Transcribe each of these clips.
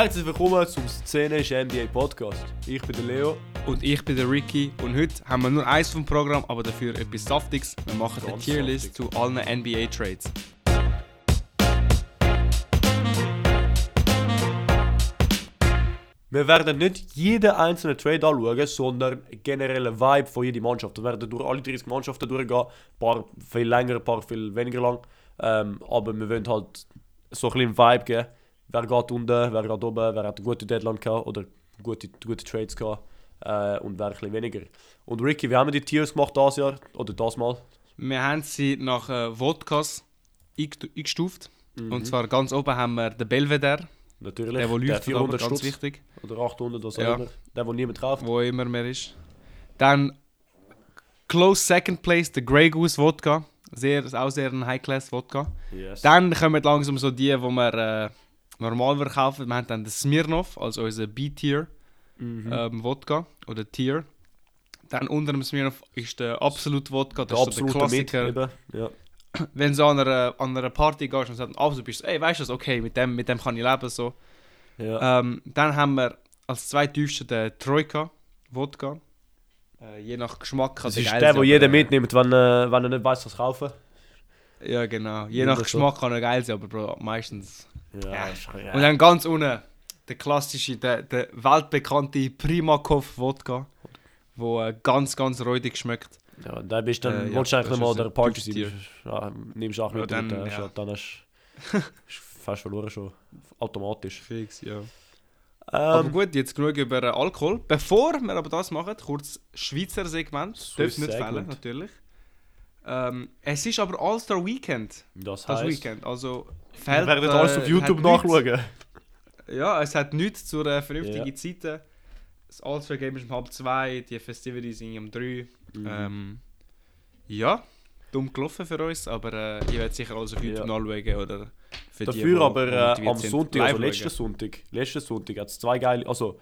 Herzlich willkommen zum Szene NBA Podcast. Ich bin der Leo. Und ich bin der Ricky und heute haben wir nur eins vom Programm, aber dafür etwas Saftiges. Wir machen eine Tierlist zu allen NBA-Trades. Wir werden nicht jeden einzelnen Trade anschauen, sondern generell einen Vibe von jeder Mannschaft. Wir werden durch alle 30 Mannschaften durchgehen. Ein paar viel länger, ein paar viel weniger lang. Ähm, aber wir wollen halt so ein bisschen Vibe geben. Wer geht unten, wer geht oben, wer hat eine gute Deadline gehabt oder gute, gute Trades gehabt. Äh, und wer ein bisschen weniger. Und Ricky, wie haben wir die Tiers gemacht dieses Jahr? Oder das Mal? Wir haben sie nach äh, Vodkas eingestu- eingestuft. Und zwar ganz oben haben wir den Belvedere, Natürlich. der, der läuft, 400 ganz Stutz. wichtig, Oder 800 oder so Ja. immer. Der, der niemand kauft. wo immer mehr ist. Dann close second place, der Grey Goose Wodka. Sehr, auch sehr ein High-Class Wodka. Yes. Dann kommen langsam so die, die wir äh, normal verkaufen. Wir haben dann den Smirnoff, also unser B-Tier Mhm. ähm, Wodka oder Tier. Dann unter dem Smirnoff ist der Absolut Wodka, der das ist so der. Klassiker. Ja. Wenn du an einer, an einer Party gehst und sagst, Absolut bist, ey, weißt du das, okay, mit dem, mit dem kann ich leben. So. Ja. Ähm, dann haben wir als zweitiefsten den Troika Wodka. Äh, je nach Geschmack kann Das der ist der, den jeder mitnimmt, wenn, äh, wenn er nicht weiß, was kaufen. Ja, genau. Je nach so. Geschmack kann er geil sein, aber Bro, meistens. Ja, Ja. ist ja. Und dann ganz unten der klassische, der, der weltbekannte Primakov Wodka, wo äh, ganz, ganz räudig schmeckt. ja, dann bist du dann, Äh, ja, willst du eigentlich mal der Party sein. Ja, nimmst du auch Ja, mit dann, dann, äh, ja. dann hast du fast verloren schon. Automatisch. Fix, ja. aber Ähm, gut, jetzt genug über Alkohol. Bevor wir aber das machen, kurz Schweizer Segment. Swiss Dürfen nicht Segment. fehlen, natürlich. Ähm, es ist aber All-Star Weekend, das das heisst, Weekend. Also, wir fällt, werden alles äh, auf YouTube nichts- nachschauen. Ja, es hat nichts zu äh, vernünftigen Ja. Zeiten. Das All-Star Game ist um halb zwei, die Festivities sind um drei. Mhm. Ähm, ja, dumm gelaufen für uns, aber äh, ihr werdet sicher alles auf YouTube Ja. nachschauen oder Dafür die aber äh, am Sonntag, also letzten. Sonntag, letzten Sonntag hat es zwei geile, also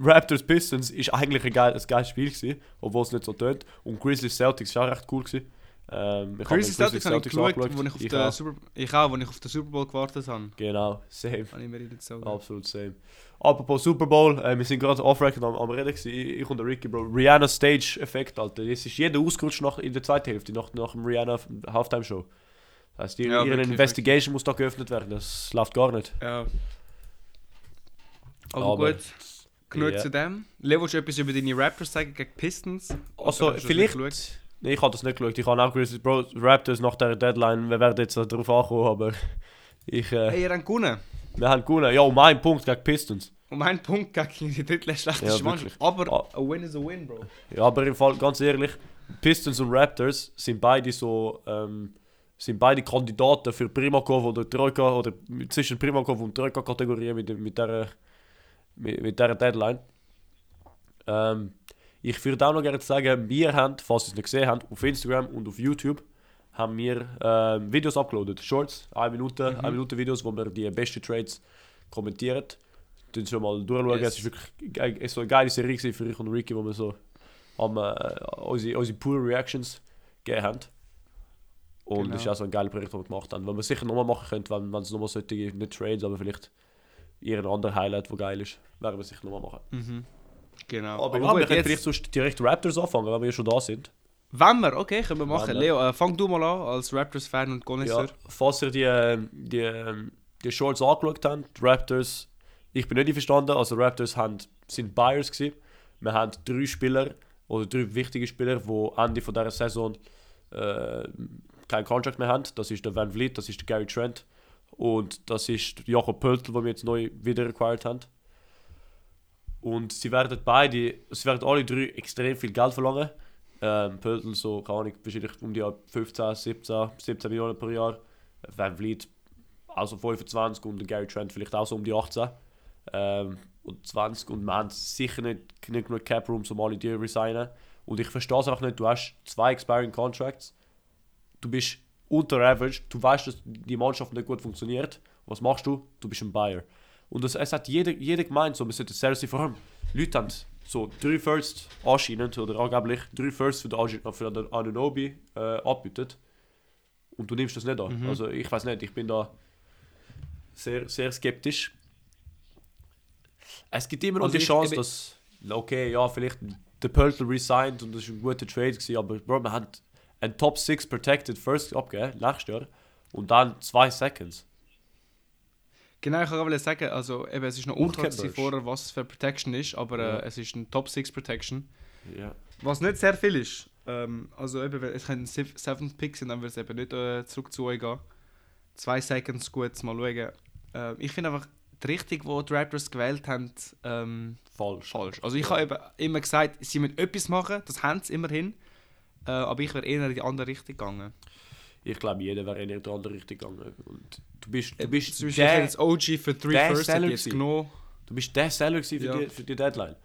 Raptors Pistons ist eigentlich ein, geil, ein geiles Spiel gewesen, obwohl es nicht so tönt. Und Grizzlies Celtics ist auch recht cool gewesen. Ähm, ich Grizzlies Celtics habe ich geschaut, wo ich auf Ich auch. Super ich auch, wo ich auf den Super Bowl gewartet habe. Genau, same. Habe Absolut same. Apropos Super Bowl, äh, wir sind gerade off-record am, am Reden gewesen. Ich, und der Ricky, Bro. Rihanna Stage-Effekt, Alter. Es ist jeder ausgerutscht nach, in der zweiten Hälfte, nach, nach dem Rihanna Halftime-Show. Das heißt, ihre, Ja, ihre wirklich, Investigation muss da geöffnet werden. Das läuft gar nicht. Ja. Aber, Aber- gut, genug Ja. zu dem. Leo, willst du etwas über deine Raptors sagen gegen Pistons? Also, vielleicht. Nee, ich habe das nicht geschaut. Ich habe auch Grizzlies Bro, Raptors nach der Deadline. Wir werden jetzt darauf ankommen, aber ich, äh, Hey, ihr habt gewonnen. wir haben gewonnen. Ja, um einen Punkt gegen Pistons. Um einen Punkt gegen die drittschlechteste Ja, Mannschaft. Aber Ah. a win is a win, Bro. Ja, aber im Fall, ganz ehrlich, Pistons und Raptors sind beide so, ähm, sind beide Kandidaten für Primakov oder Troika oder zwischen Primakov und Troika-Kategorie mit, mit, der, mit, mit der Deadline. Ähm, ich würde auch noch gerne sagen, wir haben, falls ihr es nicht gesehen habt, auf Instagram und auf YouTube haben wir ähm, Videos uploadet, Shorts, 1 Minute, Mhm. eine Minute Videos, wo wir die besten Trades kommentieren. Tun schon mal durchschauen. Yes. Es ist wirklich es so eine geile Serie für ich und Ricky, wo wir so am, äh, unsere, unsere pure Reactions gegeben haben. Und Genau. das ist auch so ein geiles Projekt, das wir gemacht haben. Wenn wir sicher nochmal machen könnten, wenn, wenn es nochmal solche, nicht Trades, aber vielleicht irgendein anderer Highlight, das geil ist, werden wir sicher nochmal machen. Mhm. Genau. Aber, Aber, ja, wir können jetzt, vielleicht sonst direkt Raptors anfangen, wenn wir schon da sind. wenn wir, okay, können wir machen. Leo, äh, fang du mal an als Raptors-Fan und Ja, Connoisseur. falls ihr die, ähm, die, ähm, die Shorts angeschaut habt, die Raptors, ich bin nicht einverstanden, also Raptors haben, sind Buyers gewesen. Wir haben drei Spieler, oder drei wichtige Spieler, die Ende von dieser Saison äh, keinen Contract mehr haben. Das ist der Van Vliet, das ist der Gary Trent und das ist Jakob Pöltl, den wir jetzt neu wieder acquired haben. Und sie werden beide, sie werden alle drei extrem viel Geld verlangen. Ähm, Pöltl so, keine Ahnung, wahrscheinlich um die 15, 17, 17 Millionen pro Jahr. Van Vliet also 25 und Gary Trent vielleicht auch so um die 18. Ähm, und 20 und wir haben sicher nicht, nicht genug Cap Room, um alle die resignen. Und ich verstehe es auch nicht, du hast zwei expiring Contracts, du bist unter Average, du weißt, dass die Mannschaft nicht gut funktioniert. Was machst du? Du bist ein Buyer. Und das, es hat jeder, jeder gemeint, so, wir sollten sehr vor allem Leute haben so drei First anscheinend oder angeblich drei First für den, Agi- für den Anunobi äh, abbietet. Und du nimmst das nicht an. Mhm. Also ich weiß nicht, ich bin da sehr, sehr skeptisch. Es gibt immer noch Also die Chance, ich- dass, okay, ja, vielleicht der Pöltl resigned und das war ein guter Trade, gewesen, aber Bro, man hat einen Top 6 Protected First abgegeben, nächstes Jahr, und dann zwei Seconds. Genau, ich wollte sagen, also eben, es ist noch unklar vorher, was für Protection ist, aber Ja. äh, es ist ein Top 6 Protection. Ja. Was nicht sehr viel ist. Ähm, also eben, es können 7 Picks sein, dann wird es eben nicht äh, zurück zu euch gehen. Zwei Seconds gut, mal schauen. Äh, ich finde einfach, die Richtung, die die Raptors gewählt haben, ähm, Falsch. falsch. Also ich habe eben immer gesagt, sie müssen etwas machen, das haben sie immerhin. Äh, aber ich wäre eher in die andere Richtung gegangen. Ich glaube, jeder wäre in die andere Richtung gegangen. Und du bist, du bist, Beispiel, ich hätte der, jetzt OG für 3 der First hätte Seller ich jetzt genommen. du bist der Seller für, Ja. die, für die Deadline.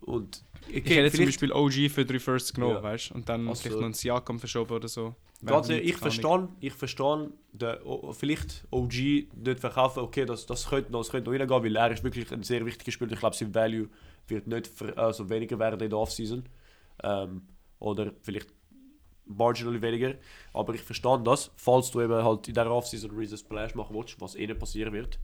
Und Ich hätte jetzt zum Beispiel OG für 3 First genommen, Ja. weißt? Und dann Also- vielleicht noch ein Siakam verschoben oder so. Ehrlich, ich verstehe, ich verstehe vielleicht OG nicht verkaufen, okay, das, das könnte noch, das könnte noch reingehen, weil er ist wirklich ein sehr wichtiger Spieler. Ich glaube, sein Value wird nicht also weniger werden in der Offseason. Ähm, oder vielleicht marginally weniger. Aber ich verstehe das, falls du eben halt in der Offseason Reason Splash machen willst, was eh nicht passieren wird.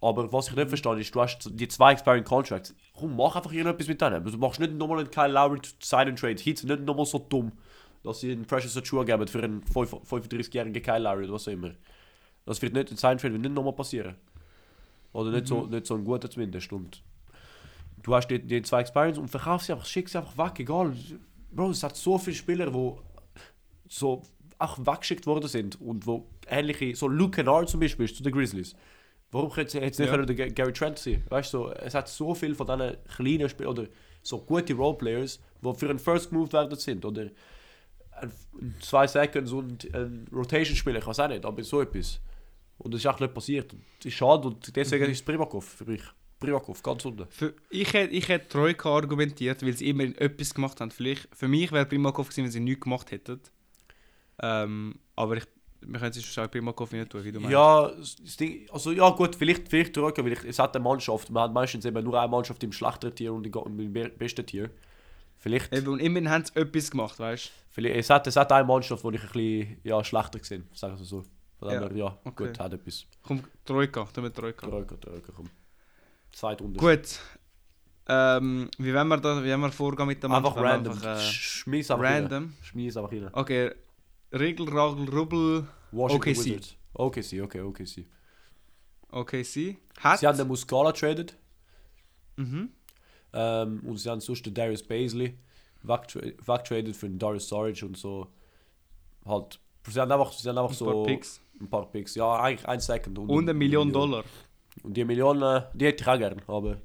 Aber was ich nicht verstehe, ist, du hast die zwei Expiring Contracts. Komm, mach einfach irgendetwas mit denen. Du machst nicht nochmal einen Kyle Lowry Sign and Trade. Hits nicht nochmal so dumm, dass sie einen Precious Achua geben für einen 5 35-jährigen Kyle Lowry oder was auch immer. Das wird nicht, ein Sign Trade wird nicht nochmal passieren. Oder nicht, so, nicht so ein guter zumindest. Und du hast die, die zwei Experience und verkaufst sie einfach, schickst sie einfach weg, egal. Bro, es hat so viele Spieler, die so auch weggeschickt worden sind und wo ähnliche, so Luke Kennard zum Beispiel ist zu den Grizzlies. Warum könnte es nicht Ja. der Ga- Gary Trent sein? Weißt du, so, es hat so viel von diesen kleinen Spielern oder so gute Roleplayers, die für einen First Move werden sind oder ein, zwei Seconds und ein Rotation Spieler, ich weiß auch nicht, aber so etwas. Und das ist auch nicht passiert. Das ist schade und deswegen ist Primakov für mich. Primakov, ganz unten. Für, ich hätte ich hätte Troika argumentiert, weil sie immerhin etwas gemacht haben. Vielleicht, für mich wäre Primakov gewesen, wenn sie nichts gemacht hätten. Ähm, aber ich, wir können es schon Primakov nicht tun, wie du meinst. Ja, das Ding, also ja gut, vielleicht, vielleicht zurück, weil ich, es hat eine Mannschaft, man hat meistens eben nur eine Mannschaft im schlechteren Tier und im im be- besten Tier. Vielleicht, Eben, und immerhin haben sie etwas gemacht, weißt vielleicht es, hat, es hat eine Mannschaft, wo ich ein bisschen ja, schlechter gesehen sagen wir so. Von dem Ja, her, ja, okay. gut, hat etwas. du? Komm, Troika, tun wir Troika. Troika, Troika, komm. Zweite Runde. Gut. Ähm, wie wollen wir da, wie wollen wir vorgehen mit der Einfach Mannschaft? random. Einfach, äh, Schmiss einfach rein. random. Schmiss einfach rein. Okay, Regel, Ragel, Rubbel, Washington OKC. Wizards. OKC, okay, OKC. OKC. Hat. Sie haben den Muscala traded. Mhm. Ähm, und sie haben sonst den Darius Baisley wegtradet für den Darius Saric und so. Halt. Sie haben einfach, sie haben einfach Ein so paar Picks. ein paar Picks. Ja, eigentlich ein Second. Und eine Million Dollar. Und die Million, äh, die hätte ich auch gern, aber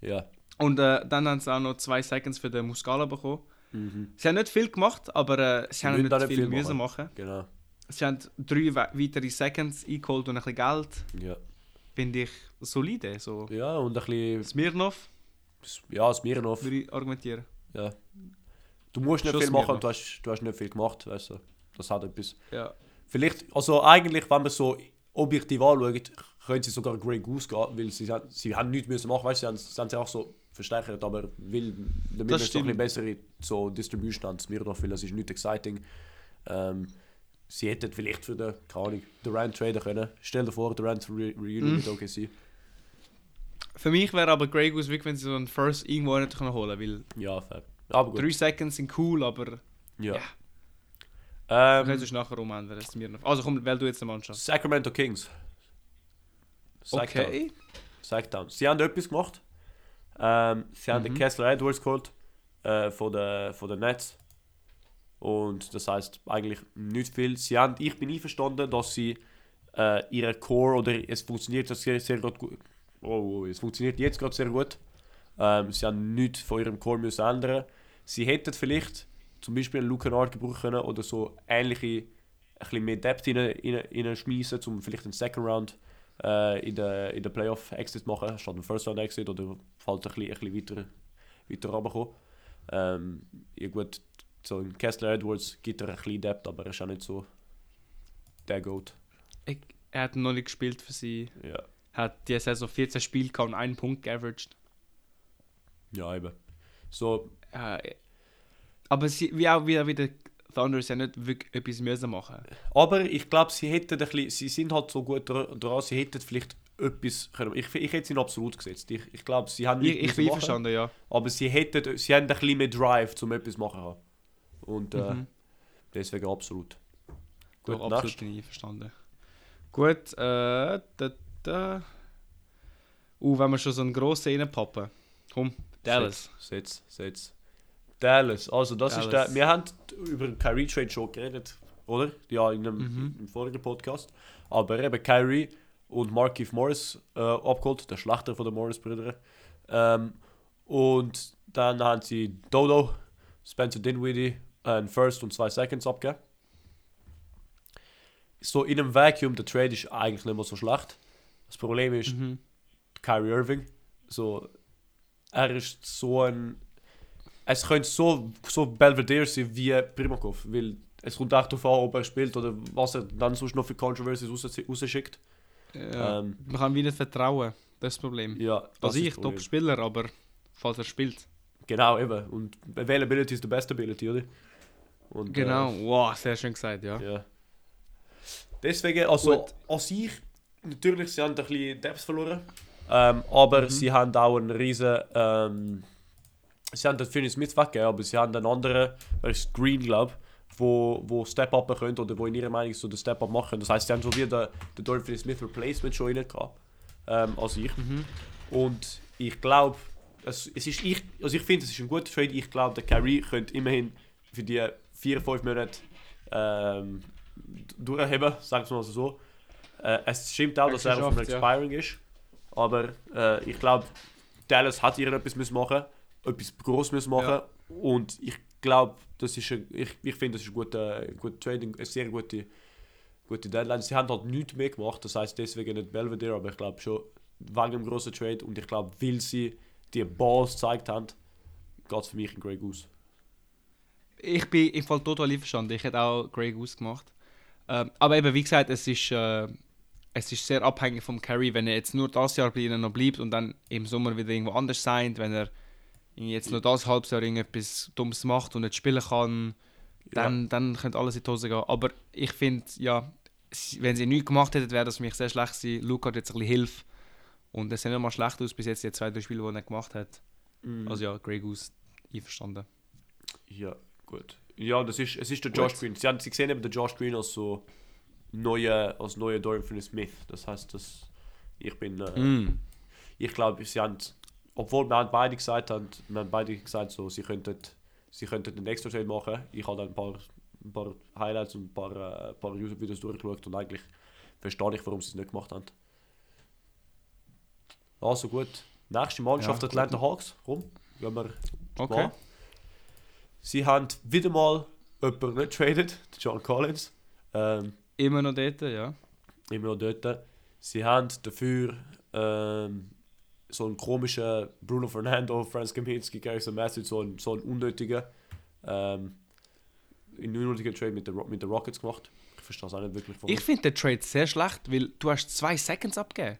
ja. Und äh, dann haben sie auch noch zwei Seconds für den Muscala bekommen. Mhm. Sie haben nicht viel gemacht, aber äh, sie, Sie haben nicht viel, viel müssen machen. Genau. Sie haben drei we weitere Seconds eingeholt und ein bisschen Geld. Ja. Finde ich solide. So. ja, und ein bisschen. Smirnov Ja, Smirnov. würde ich argumentieren. Ja. Du musst nicht Schon viel machen und du hast, du hast nicht viel gemacht, weißt du. Das hat etwas. Ja. Vielleicht, also eigentlich, wenn man so objektiv anschaut, können sie sogar Grey Goose gehen, weil sie, haben- sie haben nichts müssen machen, weißt du, sie haben, sie haben so verstärkt, aber weil, damit wir so ein bessere so Distribution haben, Smirnoff, weil das ist nicht exciting. Ähm, sie hätten vielleicht für den, keine Ahnung, Durant traden können. Stell dir vor, Durant Re Reunion Mhm. mit OKC. Für mich wäre aber Grey Goose wirklich, wenn sie so einen First irgendwo nicht können holen können. Ja, fair. Aber Weil gut. drei Seconds sind cool, aber Ja. Ja. Ähm, können es nachher umändern. Smirnov. Also komm, wähl du jetzt eine Mannschaft. Sacramento Kings. Sacktown. Okay. Sacktown. Sie haben etwas gemacht. Ähm, sie haben den Mhm. Kessler Edwards geholt äh, von den von den Nets. Und das heißt eigentlich nicht viel. Sie haben, ich bin einverstanden, dass sie äh, ihre Core oder es funktioniert das sehr, sehr gut. Oh, oh, es funktioniert jetzt gerade sehr gut. Ähm, sie haben nichts von ihrem Core müssen ändern. Sie hätten vielleicht zum Beispiel einen Luke Kennard gebrauchen können oder so ähnliche, ein bisschen mehr Depth rein, rein, rein schmeißen, um vielleicht einen Second Round äh, in der, in der Playoff Exit machen, statt einen First Round Exit oder halt ein bisschen, ein bisschen weiter, weiter runterkommen. Ähm, ja gut, so ein Kessler Edwards gibt er ein bisschen Depth, aber er ist auch nicht so der Goat. Ich, er hat noch nicht gespielt für sie. Ja, Hat die Saison 14 Spiele gehabt und einen Punkt geaveraged. ja eben. So, Äh, aber sie, wie auch wieder, wieder Thunder ja nicht wirklich etwas müssen machen. aber ich glaube, sie hätten ein bisschen, sie sind halt so gut dra- dran, sie hätten vielleicht etwas können. Ich, ich hätte sie absolut gesetzt. Ich, ich glaube, sie haben Ich, ich bin machen, einverstanden, ja. aber sie hätten, sie haben ein bisschen mehr Drive, um etwas zu machen. Und äh, Mhm. deswegen absolut. Gut, Gut, absolut bin ich einverstanden. Gut, äh, da, da. Uh, wenn wir schon so einen grossen reinpappen. Komm, Dallas. Setz, setz, setz. Dallas. Also das ist Dallas. der. Wir haben über den Kyrie Trade schon geredet, oder? Ja, in einem Mhm. im vorigen Podcast. Aber eben Kyrie und Markif Morris äh, abgeholt, der Schlachter von den Morris-Brüdern. Ähm, und dann haben sie Dodo, Spencer Dinwiddie, ein First und zwei Seconds abgegeben. So in einem Vacuum, der Trade ist eigentlich nicht mehr so schlecht. Das Problem ist, Mhm. Kyrie Irving. So, er ist so ein. Es könnte so, so Belvedere sein wie Primakov, weil es kommt auch darauf an, ob er spielt oder was er dann sonst noch für Controversies raus- rausschickt. Ja. Ähm, Man kann wie nicht vertrauen. Das ist das Problem. ja, das also ist ich. Top-Spieler, aber falls er spielt. Genau, eben. Und Availability ist the best ability, oder? Und, Genau, wow, sehr schön gesagt, ja. Äh, ja. Deswegen, also Gut. an sich, natürlich, sie haben ein bisschen Depth verloren. Ähm, aber Mhm. sie haben auch einen riesen. Ähm, sie haben den Finney Smith weggegeben, aber sie haben einen anderen, er ist Green, glaube wo, wo Step-Up können oder wo in ihrer Meinung so den Step-Up machen. Das heißt, sie haben so wie den, den Dorian Finney-Smith Replacement schon rein gehabt. Ähm, als ich. Mhm. Und ich glaube, es, es ist ich, also ich finde, es ist ein guter Trade. Ich glaube, der Kyrie könnte immerhin für die 4-5 Monate ähm, durchheben, sagen wir mal so. Äh, es stimmt auch, dass er auf dem geschafft, ja. Expiring ist. Aber äh, ich glaube, Dallas hat ihr etwas müssen machen, etwas groß müssen machen. Ja. Und ich glaube, das ist ein, ich, ich finde, das ist ein guter, ein guter Trading, eine sehr gute, gute Deadline. Sie haben halt nichts mehr gemacht, das heißt deswegen nicht Belvedere, aber ich glaube schon wegen dem grossen Trade und ich glaube, weil sie die Balls gezeigt haben, geht es für mich in Grey Goose. Ich bin im Fall total einverstanden. Ich hätte auch Grey Goose gemacht. Ähm, aber eben, wie gesagt, es ist, äh, es ist sehr abhängig vom Carry. Wenn er jetzt nur das Jahr bei ihnen noch bleibt und dann im Sommer wieder irgendwo anders sein, wenn er jetzt nur das Halbjahr irgendetwas Dummes macht und nicht spielen kann, dann, dann könnte alles in die Hose gehen. Aber ich finde, ja, wenn sie nichts gemacht hätten, wäre das für mich sehr schlecht gewesen. Luca hat jetzt ein bisschen Hilfe. Und es sieht nicht mal schlecht aus bis jetzt, die zwei, drei Spiele, die er nicht gemacht hat. Mhm. Also ja, Grey Goose, einverstanden. Ja, gut. Ja, das ist, es ist der Gut. Josh Green. Sie, haben, sie sehen eben den Josh Green als so neue, als neue Dorian Finney-Smith. Das heißt, dass ich bin, äh, Mm. ich glaube, sie haben, obwohl wir haben beide gesagt haben, wir haben beide gesagt, so, sie könnten, sie könnten einen extra Trade machen. Ich habe dann ein paar, ein paar Highlights und ein paar, äh, ein paar YouTube-Videos durchgeschaut und eigentlich verstehe ich, warum sie es nicht gemacht haben. Also gut. Nächste Mannschaft Ja, Atlanta Hawks. Komm, gehen wir Okay. Mal. Sie haben wieder mal jemanden nicht traded, den John Collins. Ähm, Immer noch dort, ja. immer noch dort. Sie haben dafür ähm, so einen komischen Bruno Fernando, Franz Kaminski, Garrison Matthews, so einen, so einen unnötigen, ähm, einen unnötigen Trade mit den, Ro- mit den Rockets gemacht. Ich verstehe es auch nicht wirklich. Ich finde den Trade sehr schlecht, weil du hast zwei Seconds abgegeben.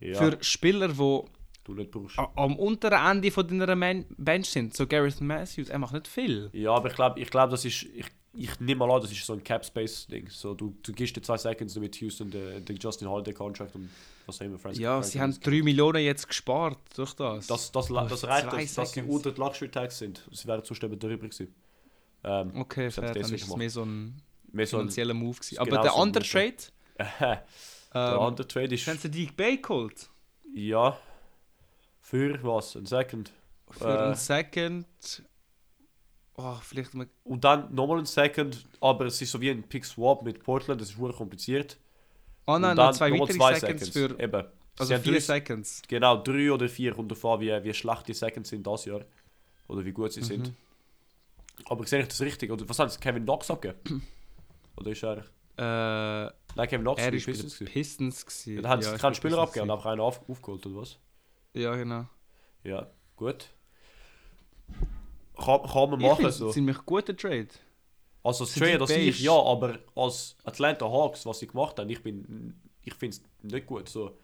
ja, Für Spieler, die du nicht brauchst. a- am unteren Ende von deiner Man Bench sind. So Gareth Matthews, er macht nicht viel. Ja, aber ich glaube, ich glaub, das ist. Ich, ich nehme mal an, das ist so ein Cap-Space-Ding. So, du, du gibst dir zwei Seconds mit Houston den, den Justin Holiday-Contract und was auch immer. Franz, Ja, sie haben Kaminsky. 3 Millionen jetzt gespart durch das. Das, das, das, das Zwei reicht, dass, dass sie unter die Luxury Tax sind. Sie wären eben darüber gewesen. Ähm, okay, fair, dann ist es mehr so ein mehr so finanzieller Move gewesen. Aber genau der so andere Trade, der ähm, andere Trade ist. haben sie Deke Bay geholt. Ja. Für was? Ein Second. Für Äh. einen Second. Oh, vielleicht mal. Und dann nochmal ein Second, aber es ist so wie ein Pick Swap mit Portland, das ist wirklich kompliziert. Oh nein, dann noch zwei weitere Seconds für. Eben. Also vier drei- Seconds. Genau, drei oder vier kommt davon, wie, wie schlecht die Seconds sind das Jahr. Oder wie gut sie sind. Mhm. Aber sehe ich das richtig? Oder was sie? Kevin Knox abgegeben? oder ist er. Äh, Nein, Kevin Knox er ist bei Pistons gewesen. Pistons. gewesen. Ja, dann haben sie Ja, keinen bei Spieler abgegeben und einfach einen auf, aufgeholt, oder was? Ja, genau. Ja, gut. Kann, kann man Ich machen finde so. es ziemlich guter Trade. Also als Für Trade die als ich, ja, aber als Atlanta Hawks, was sie gemacht haben, ich bin, ich finde es nicht gut. So,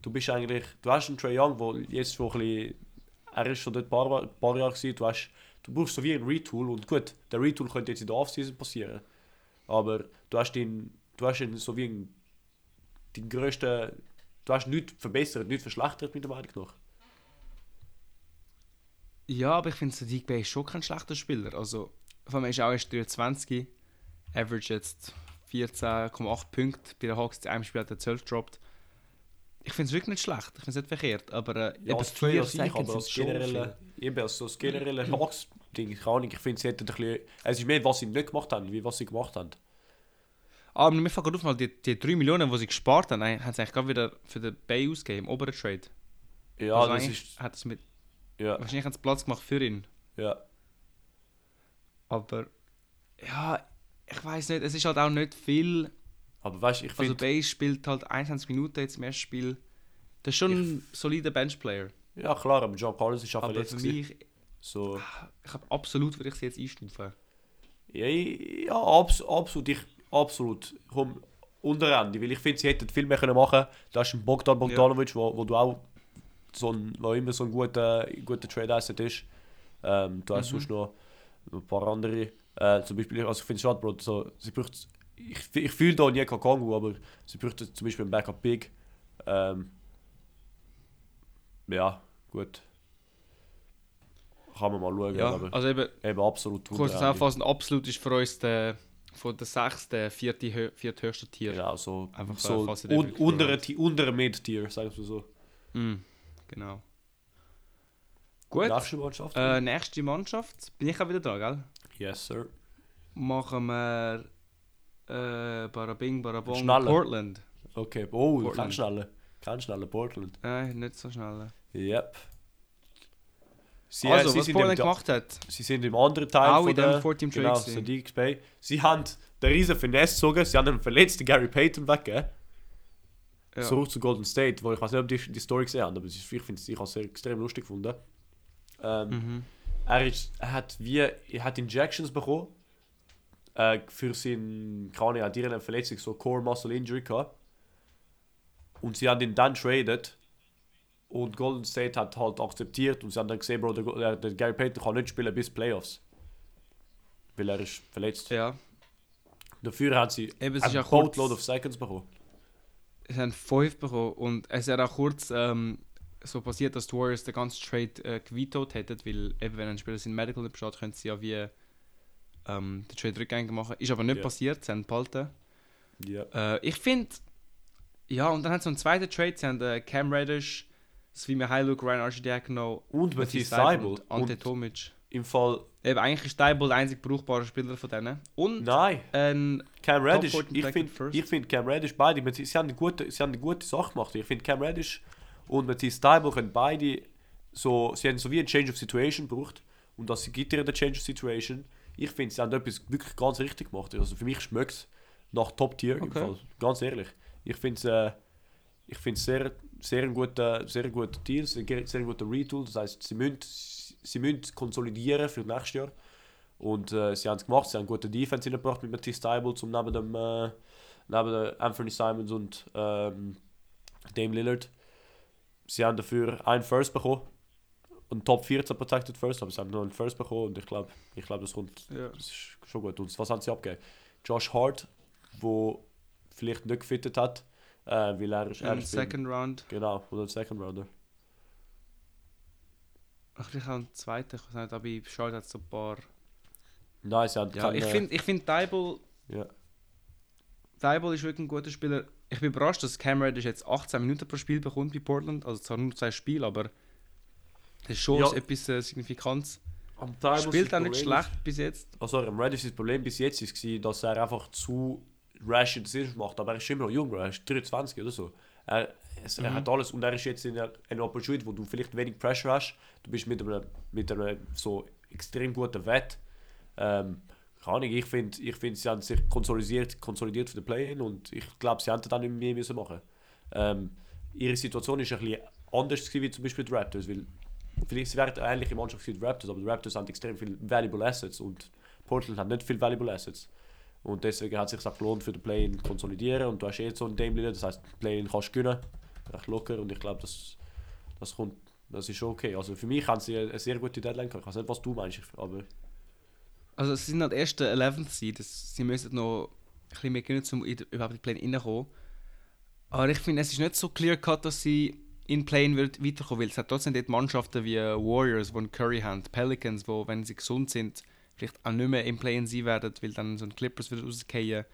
du bist eigentlich, du hast einen Trey Young, der jetzt schon ein bisschen, er ist schon dort ein paar, paar Jahre gewesen, du hast, du brauchst so wie ein Retool und gut, der Retool könnte jetzt in der Offseason passieren, aber du hast den, du hast ihn so wie einen, den größten du hast nichts verbessert, nichts verschlechtert, mit der Meinung nach. Ja, aber ich finde, Sadiq Bey ist schon kein schlechter Spieler. Also, vor allem ist auch erst 23, average jetzt 14,8 Punkte. Bei den Hawks in einem Spiel hat er 12 gedroppt. Ich finde es wirklich nicht schlecht, ich finde es nicht verkehrt, aber äh, Ja, als vier sicher, aber als generelle, viel. eben als das generelle Hawks-Ding, keine Ahnung, ich finde, sie hätten ein bisschen, es ist mehr, was sie nicht gemacht haben, wie was sie gemacht haben. Aber mir fällt gerade auf, mal die, die 3 Millionen, die sie gespart haben, haben sie eigentlich gerade wieder für den Bay ausgegeben, im oberen Trade. Ja, also das ist, hat es mit, ja, wahrscheinlich haben sie Platz gemacht für ihn. ja. Aber ja, ich weiß nicht, es ist halt auch nicht viel. Aber weißt du, ich Also Bay spielt halt 21 Minuten jetzt im ersten Spiel. Das ist schon ein solider Benchplayer. ja klar, aber John Collins ist auch Aber verletzt für mich, So, ich habe absolut würde ich sie jetzt einstufen. ja, ja abs absolut, ich, absolut, komm, Unterende, weil ich finde, sie hätten viel mehr können machen können. Da ist ein Bogdan Bogdanovic, wo, wo du auch so ein, wo immer so ein guter, guter Trade-Asset ist. Ähm, du hast Mhm. sonst noch ein paar andere. Äh, zum Beispiel, also ich finde es schade, Bro, so, sie braucht, ich, ich fühle da nie Kongo, aber sie bräuchte zum Beispiel ein Backup Big. Ähm, ja, gut. Kann man mal schauen, Ja, aber also eben, eben absolut kurz zusammenfassend, absolut ist für uns der von der sechsten, vierte, hö- vierthöchste Tier. Genau, so, Einfach, so äh, den un untere, untere Mid-Tier, sagen wir so. Mm, genau. Gut, Nächste Mannschaft? äh, nächste Mannschaft. Bin ich auch wieder da, gell? yes, sir. Machen wir äh, Barabing, Barabong, Schneller. Portland. Okay, oh, Portland. kein schneller. Kein schneller Portland. Äh, nicht so schnell. Yep. Sie, also, sie, was Portland gemacht hat, sie sind im anderen Teil auch von in der... dem 14 Trade. Genau. Sadiq Bey. Sie haben den riesen Finesse gezogen, sie haben einen verletzten Gary Payton weggegeben. ja. Zurück zu Golden State, wo ich weiß nicht, ob die die Story gesehen haben, aber ich finde es ich habe es sehr extrem lustig gefunden. Ähm, Mhm. er, ist, er hat wie er hat Injections bekommen äh, für sein keine Ahnung, er hat Verletzung so Core Muscle Injury gehabt. Und sie haben ihn dann traded und Golden State hat halt akzeptiert und sie haben dann gesehen Bro der, der, Gary Payton kann nicht spielen bis Playoffs weil er ist verletzt. Ja, dafür haben sie eben, ein Boatload of Seconds bekommen. Es haben 5 bekommen und es ist auch kurz ähm, so passiert, dass die Warriors den ganzen Trade äh, gevetoed hätten, weil eben wenn ein Spieler sein Medical nicht besteht, können sie ja wie ähm, den Trade rückgängig machen. Ist aber nicht Ja. passiert, sie haben behalten. ja Äh, ich finde, ja, und dann hat so einen zweiten Trade, sie haben äh, Cam Reddish, Svime Heiluk, Ryan Archidiakono, und Matisse Seibel und Ante und Tomic. im Fall Eben, eigentlich ist Seibel der einzig brauchbare Spieler von denen. Und nein ein Cam Reddish, 14 ich finde find Cam Reddish beide, sie haben eine gute, sie haben eine gute Sache gemacht. Ich finde Cam Reddish und Matisse Steibel können beide so, sie haben so wie ein Change of Situation gebraucht und das gibt ihnen der Change of Situation. Ich finde, sie haben etwas wirklich ganz richtig gemacht. Also für mich schmeckt es nach Top Tier im Okay. Fall. Ganz ehrlich. Ich finde es äh, ich finde sehr, sehr ein guter, sehr guter Deal, sehr, sehr guter Retool. Das heißt, sie müssen, sie müssen konsolidieren für nächstes Jahr. Und äh, sie haben es gemacht, sie haben gute Defense hingebracht mit Matisse Steibel zum neben dem äh, neben Anthony Simons und ähm, Dame Lillard. Sie haben dafür einen First bekommen. Und Top 14 Protected First, aber sie haben nur einen First bekommen und ich glaube, ich glaub, das kommt ja. das ist schon gut. Und was haben sie abgegeben? Josh Hart, wo vielleicht nicht gefittet hat, äh, weil er ist, beim- Second Round. Genau, oder ein Second Rounder. Ach, vielleicht auch einen zweiten, ich weiß nicht, aber Charlotte hat es so ein paar... Nein, sie haben Ja, keine- ich finde ich find Deibel, Ja. Deibel ist wirklich ein guter Spieler. Ich bin überrascht, dass Cam Reddish jetzt 18 Minuten pro Spiel bekommt bei Portland. Also zwar nur zwei Spiele, aber das ist schon Ja. etwas äh, Signifikantes. Am Teil Spielt auch nicht schlecht bis jetzt. Also am Reddish das Problem bis jetzt war, dass er einfach zu rash Decisions macht. Aber er ist immer noch jung, er ist 23 oder so. Er, es, er Mhm. hat alles und er ist jetzt in einer, einer Opportunity, wo du vielleicht wenig Pressure hast. Du bist mit einem, mit einem so extrem guten Wett. Ähm, keine Ahnung, ich finde, ich find, sie haben sich konsolidiert, konsolidiert für den Play-In und ich glaube, sie hätten dann nicht mehr müssen machen ähm, Ihre Situation ist ein bisschen anders gewesen, wie zum Beispiel die Raptors, weil vielleicht sie wären eine ähnliche Mannschaft wie die Raptors, aber die Raptors haben extrem viel Valuable Assets und Portland hat nicht viel Valuable Assets. Und deswegen hat es sich auch gelohnt für den Play-In konsolidieren und du hast jetzt so einen Dame Lillard, das heißt, Play-In kannst du gewinnen, recht locker und ich glaube, das, das das ist schon okay. Also für mich haben sie eine sehr gute Deadline gehabt. Ich weiß nicht, was du meinst, aber Also sie sind halt erst der 11th Seed. Das- Sie müssen noch ein bisschen mehr gewinnen, um in- überhaupt in die Pläne reinzukommen. Aber ich finde, es ist nicht so clear cut, dass sie in Play wird weiterkommen, weil es hat trotzdem dort Mannschaften wie Warriors, die einen Curry haben, Pelicans, wo, wenn sie gesund sind, vielleicht auch nicht mehr im Play sein werden, weil dann so ein Clippers wieder rausgehen.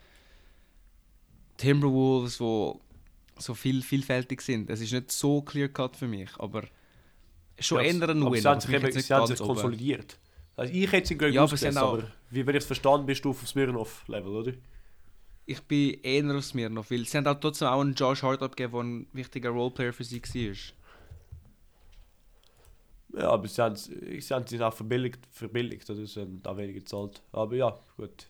Timberwolves, wo so viel, vielfältig sind. Es ist nicht so clear cut für mich, aber schon Ja, aber Win. Sie haben aber sich, eben, sie haben sich konsolidiert. Also ich hätte sie glaube Ja, ich aber auch- aber wie wir jetzt verstanden, bist du auf Smirnoff-Level, oder? Ich bin eher aus mir noch, weil sie haben auch trotzdem auch einen Josh Hart abgegeben, der ein wichtiger Roleplayer für sie war. Ja, aber sie haben, sie haben sie auch verbilligt, verbilligt also sie haben auch weniger gezahlt. Aber ja, gut.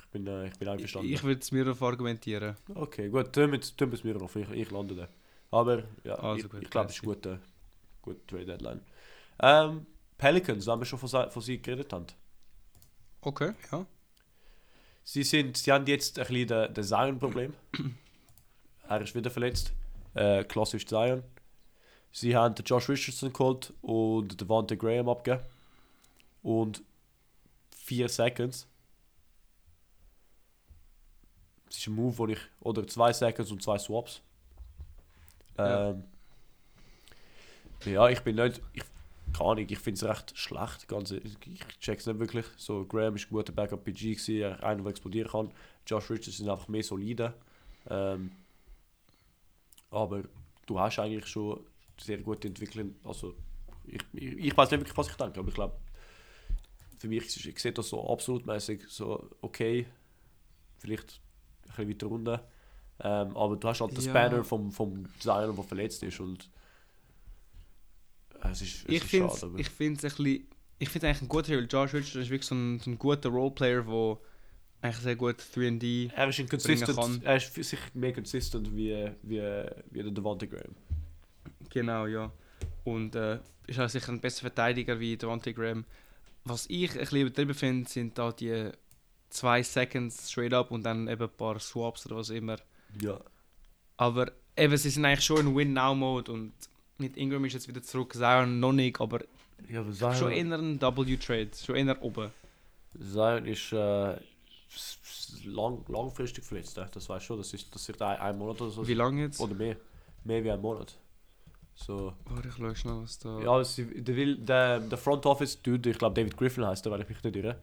Ich bin, äh, ich bin einverstanden. Ich würde es mir auf argumentieren. okay, gut, tun wir tun wir es Smirnoff, ich, ich lande da. Aber ja, Also ich, gut, ich glaube, es ist eine gute, gute Trade Deadline. Ähm, Pelicans, wenn wir schon von, von sie geredet haben. Okay, ja. Sie, sind, sie haben jetzt ein bisschen das Design-Problem. er ist wieder verletzt. Äh, klassisch Zion. Sie haben den Josh Richardson geholt und Devante Graham abgegeben. Und 4 Seconds. Das ist ein Move, wo ich. Oder 2 Seconds und 2 Swaps. Ja. Ähm, ja, ich bin nicht. Ich, keine Ahnung, ich finde es recht schlecht. Ganz, ich check's nicht wirklich. So, Graham ist ein guter Backup PG, gewesen, er- einer, der explodieren kann. Josh Richardson ist einfach mehr solide. Ähm, aber du hast eigentlich schon sehr gut entwickelt. Also, ich, ich, ich weiß nicht wirklich, was ich denke, aber ich glaube, für mich ist, ich sehe das so absolut mäßig so okay. Vielleicht ein bisschen weiter runter. Ähm, aber du hast halt das Ja. Banner vom, vom Zion, der verletzt ist. Und es ist, es Ich ist finde schade. aber- ich find's ein bisschen... Ich finde eigentlich ein guter, weil Josh Richardson ist wirklich so ein, so ein guter Roleplayer, der eigentlich sehr gut 3D... Er ist bringen inconsistent, kann. er ist sicher mehr consistent wie, wie, wie der Devante Graham. Genau, ja. Und äh, ist auch sicher ein besserer Verteidiger wie Devontae Graham. Was ich ein bisschen übertrieben finde, sind da die zwei Seconds straight up und dann eben ein paar Swaps oder was immer. Ja. Aber eben, sie sind eigentlich schon in Win-Now-Mode und mit Ingram ist jetzt wieder zurück, Zion noch nicht, aber Ja, aber Zion, schon eher ein W-Trade, schon eher oben. Zion ist äh, lang, langfristig verletzt. äh. Das weißt du schon. Das ist, das ist ein, ein Monat oder so. Wie lange jetzt? Oder mehr. Mehr wie ein Monat. So. Warte, ich schau schnell, was da... Ja, der, der, der Front Office Dude, ich glaube David Griffin heißt der, weil ich mich nicht irre.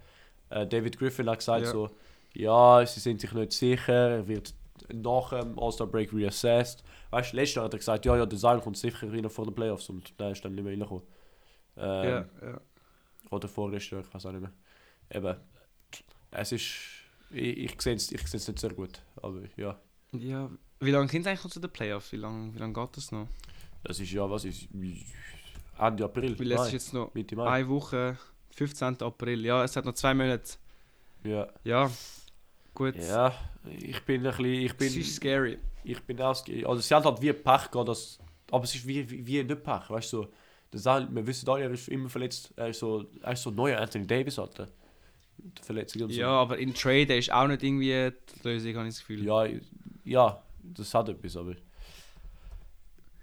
Äh, David Griffin hat gesagt Ja. so, ja, sie sind sich nicht sicher, er wird nach dem All-Star Break reassessed. Weißt du, letztes Jahr hat er gesagt, ja, ja, der Zion kommt sicher rein vor den Playoffs und der ist dann nicht mehr reingekommen. Ähm, ja, ja. Oder Jahr, ich weiß auch nicht mehr. Eben, es ist, ich, ich sehe es ich seh's nicht sehr gut, aber ja, ja. Wie lange sind sie eigentlich noch zu den Playoffs? Wie lange wie lang geht das noch? das ist ja, was ist, Ende April, Weil es Mai, ist jetzt noch Mitte Mai. eine Woche, 15. April. Ja, es hat noch zwei Monate. Ja. Ja, gut. Ja, ich bin ein bisschen, ich Es bin, ist scary. ich bin auch, also sie haben halt wie Pech gehabt, dass, aber es ist wie, wie, wie nicht Pech, weißt du, so, das halt, wir wissen alle, er ist immer verletzt, er ist so, er ist so neuer Anthony Davis, Alter. Die Verletzung und so. Ja, aber in Trade ist auch nicht irgendwie die Lösung, habe ich das Gefühl. ja, ja, das hat etwas, aber,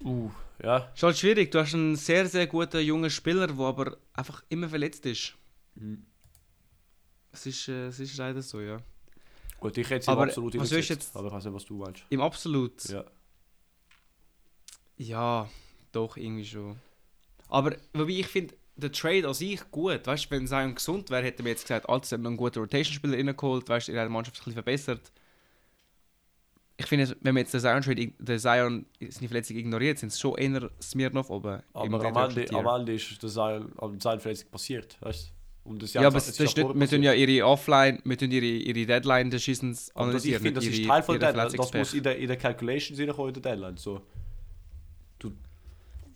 uh, ja, Ist halt schwierig. Du hast einen sehr, sehr guten jungen Spieler, der aber einfach immer verletzt ist. Mhm. Es ist, äh, es ist leider so, ja. Gut, ich hätte sie Aber absolut was willst jetzt- aber ich weiß nicht, was du meinst. Im Absolut. Ja. Ja, doch, irgendwie schon. Aber wobei ich finde, der Trade an sich gut. Weißt du, wenn Zion gesund wäre, hätten wir jetzt gesagt, Alter, sie haben einen guten Rotation-Spieler reingeholt, weißt du, ihre Mannschaft ein bisschen verbessert. Ich finde, wenn wir jetzt den Zion, Trade, ig- den Zion seine Verletzung ignoriert, sind es schon eher Smirnov oben. Aber am Ende, am Ende ist das ein, am sein Verletzung passiert, weißt du? Und das Ja, aber das ist nicht, wir tun ja ihre Offline, wir tun ihre, ihre Deadline Schießens Aber das, ich analysieren. finde, das nicht ist ihre- Teil von ihre der Deadline. Das muss in der, in der Calculation reinkommen, in der Deadline. So.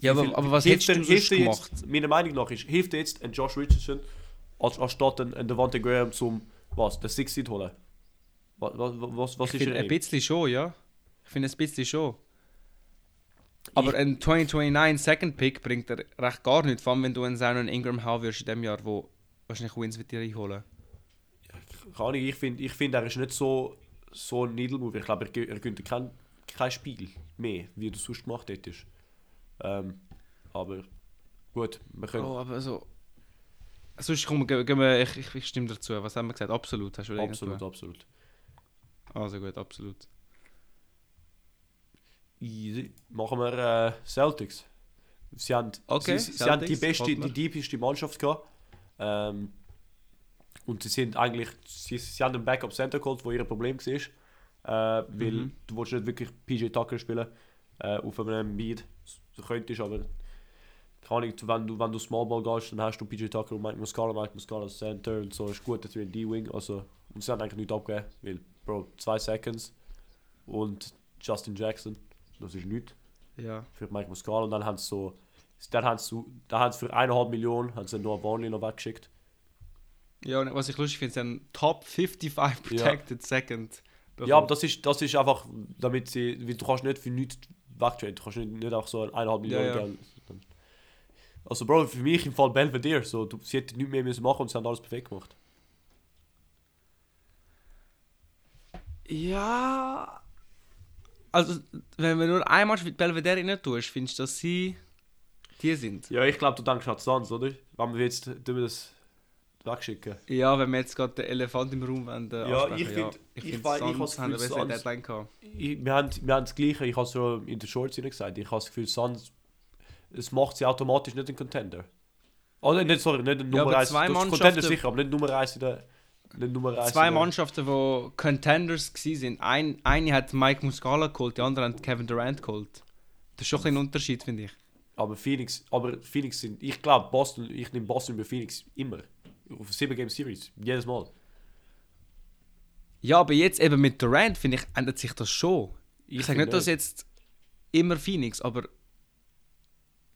Ja, Wie viel- aber, aber was hilft hättest du sonst gemacht? Jetzt, meiner Meinung nach ist, hilft jetzt ein Josh Richardson als, anstatt ein, ein Devante Graham zum, was, den Six Seed holen? Was, was, was, was ich ist finde ein bisschen schon, ja. Ich finde ein bisschen schon. Aber ein 2029 Second Pick bringt er recht gar nicht, vor allem wenn du einen Zion Ingram haben wirst in dem Jahr, wo wahrscheinlich Wins mit dir einholen. Keine Ahnung, ich finde, ich find, er ist nicht so, so ein Needle Mover. Ich glaube, er, er gönnt dir kein, kein Spiel mehr, wie du sonst gemacht hättest. Ähm, aber gut, wir können. Oh, aber so. Sonst komm, gehen gehen wir, ich, ich, ich stimme dazu. Was haben wir gesagt? Absolut, hast du absolut, absolut. Also gut, absolut. Easy. Machen wir äh, Celtics. Sie haben, Okay, sie, sie haben die beste, die deepeste Mannschaft gehabt. Ähm, und sie sind eigentlich, sie, sie haben einen Backup Center geholt, wo ihr Problem war. Äh, weil Mhm. du willst nicht wirklich PJ Tucker spielen äh, auf einem Beat. Du könntest, aber keine Ahnung, wenn du, wenn du Small Ball gehst, dann hast du PJ Tucker und Mike Muscala, Mike Muscala Center und so ist gut, dass wir in D-Wing, also und sie haben eigentlich nichts abgegeben, weil, Bro, zwei Seconds und Justin Jackson, das ist nichts Ja. für Mike Muscala und dann haben sie so, dann haben sie, dann haben sie für eineinhalb Millionen haben sie Noah Vonley noch weggeschickt. Ja, und was ich lustig finde, sie haben Top 55 Protected Second. Ja, aber das ist, das ist einfach, damit sie, du kannst nicht für nichts wegtraden, du kannst nicht, nicht einfach so eineinhalb Millionen ja. geben. Also Bro, für mich im Fall Belvedere, so, du, sie hätten nichts mehr müssen machen und sie haben alles perfekt gemacht. Ja. Also, wenn wir nur einmal mit Belvedere rein tust, findest du, dass sie die sind? Ja, ich glaube, du denkst an die Suns, oder? Wenn wir jetzt tun wir das wegschicken. Ja, wenn wir jetzt gerade den Elefant im Raum wollen, äh, Ja, ansprechen, ich find- ich ich finde, ich Suns has haben eine Gefühl, Deadline gehabt. Ich, wir, haben, wir haben das Gleiche, ich habe es schon in den Shorts hinein gesagt, ich habe das Gefühl, Suns, es macht sie automatisch nicht ein Contender. Oh, nein, nicht, sorry, nicht ein Ja, Nummer aber 1. zwei Contender Mannschaften- sicher, aber nicht Nummer 1 in der... Nicht Nummer 1 Zwei Mannschaften, die Contenders waren. Ein, eine hat Mike Muscala geholt, die andere hat Kevin Durant geholt. Das ist schon ein Unterschied, finde ich. Aber Phoenix, aber Phoenix sind, ich glaube Boston, ich nehme Boston über Phoenix immer. Auf 7 Game Series, jedes Mal. Ja, aber jetzt eben mit Durant, finde ich, ändert sich das schon. Ich, sage finde nicht, dass jetzt immer Phoenix, aber.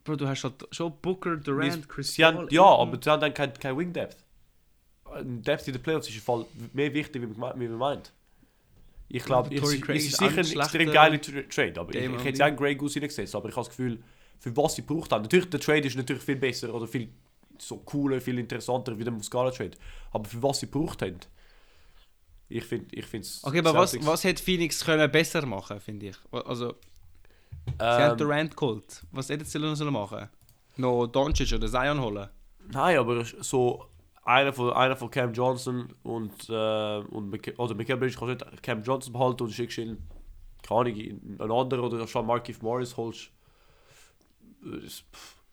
Bro, du hast halt schon Booker, Durant, Chris sie haben, Paul, Ja, aber sie haben dann kein, kein Wing Depth. Depth in den Playoffs ist im Fall mehr wichtig, wie man, wie man meint. Ich glaube, es, ist sicher ein extrem geiler Tra- Trade, aber ich, Game ich of hätte auch einen Grey Goose hineingesetzt, aber ich habe das Gefühl, für was sie gebraucht haben. Natürlich, der Trade ist natürlich viel besser oder viel so cooler, viel interessanter wie der Muscala Trade. Aber für was sie gebraucht haben, ich finde ich es Okay, aber was, was hätte Phoenix können besser machen, finde ich? Also, sie haben ähm, Durant geholt. Was hätten sie noch sollen machen? Noch Doncic oder Zion holen? Nein, aber so einer von, einer von Cam Johnson und, äh, und oder Michael Bridges kannst du nicht Cam Johnson behalten und schickst ihn, keine Ahnung, in einen anderen oder schon Markif Morris holst.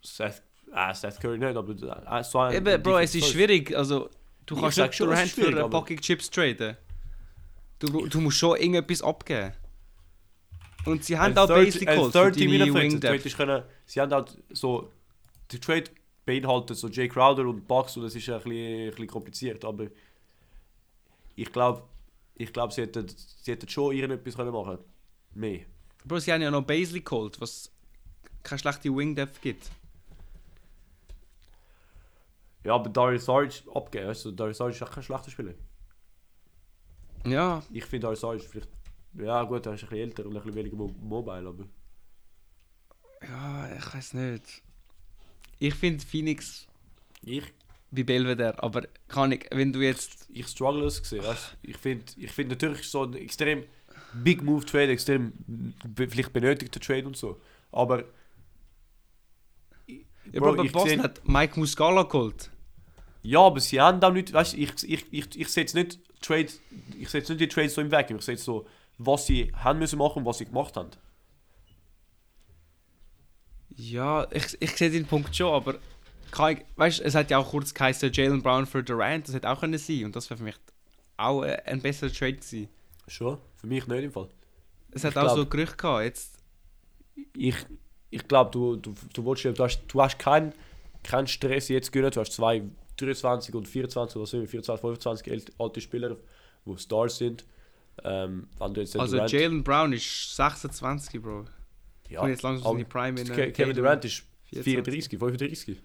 Seth, äh, Seth Curry nicht, aber äh, so ein. Eben, Bro, es ist schwierig. Also, du Ich kannst nicht schon, Durant für eine Packung Chips traden. Du, du musst schon irgendetwas abgeben. Und sie haben auch 30 Basic für 30 deine Minuten können, sie haben halt so, der Trade beinhaltet so Jay Crowder und Bucks und das ist ein bisschen, ein bisschen kompliziert, aber ich glaube, ich glaub, sie, hätten, sie hätten schon irgendetwas können machen Mehr. Bro, sie haben ja noch Basley geholt, was keine schlechte Wing Depth gibt. Ja, aber Darius Sarge abgeben, weißt du, Darius Sarge ist auch kein schlechter Spieler. Ja, Ich finde Darius Sarge vielleicht, ja gut, er ist ein bisschen älter und ein bisschen weniger mo mobile, aber ja, ich weiß nicht. Ich finde Phoenix ich, bei Belvedere, aber kann ich, wenn du jetzt. ich struggle es gesehen, weißt du. Ich finde ich find natürlich so ein extrem Big Move Trade, extrem vielleicht benötigter Trade und so, aber Ja, Bro, aber ich Boston hat Mike Muscala geholt. Ja, aber sie haben auch nicht, weißt du, ich, ich, ich, ich setze nicht Trade, ich setze nicht die Trades so im Weg, ich setze so, was sie haben müssen machen und was sie gemacht haben. Ja, ich, ich sehe den Punkt schon, aber kann ich, weißt, es hat ja auch kurz geheißen Jalen Brown für Durant, das hätte auch können sein und das wäre für mich auch äh, ein besserer Trade gewesen. Schon? Für mich nicht im Fall. Es hat Ich auch glaub- so Gerüchte gehabt, jetzt. Ich, ich glaube, du, du, du, willst, du hast, du hast keinen keinen Stress jetzt gönnen, du hast zwei 23 und 24 oder so, 24, 25 ält- alte Spieler, die Stars sind. Ähm, Also Jalen Brown ist 26, Bro. ja, Und jetzt langsam in die Prime in Ke- Kevin Durant ist 24. 34, 35.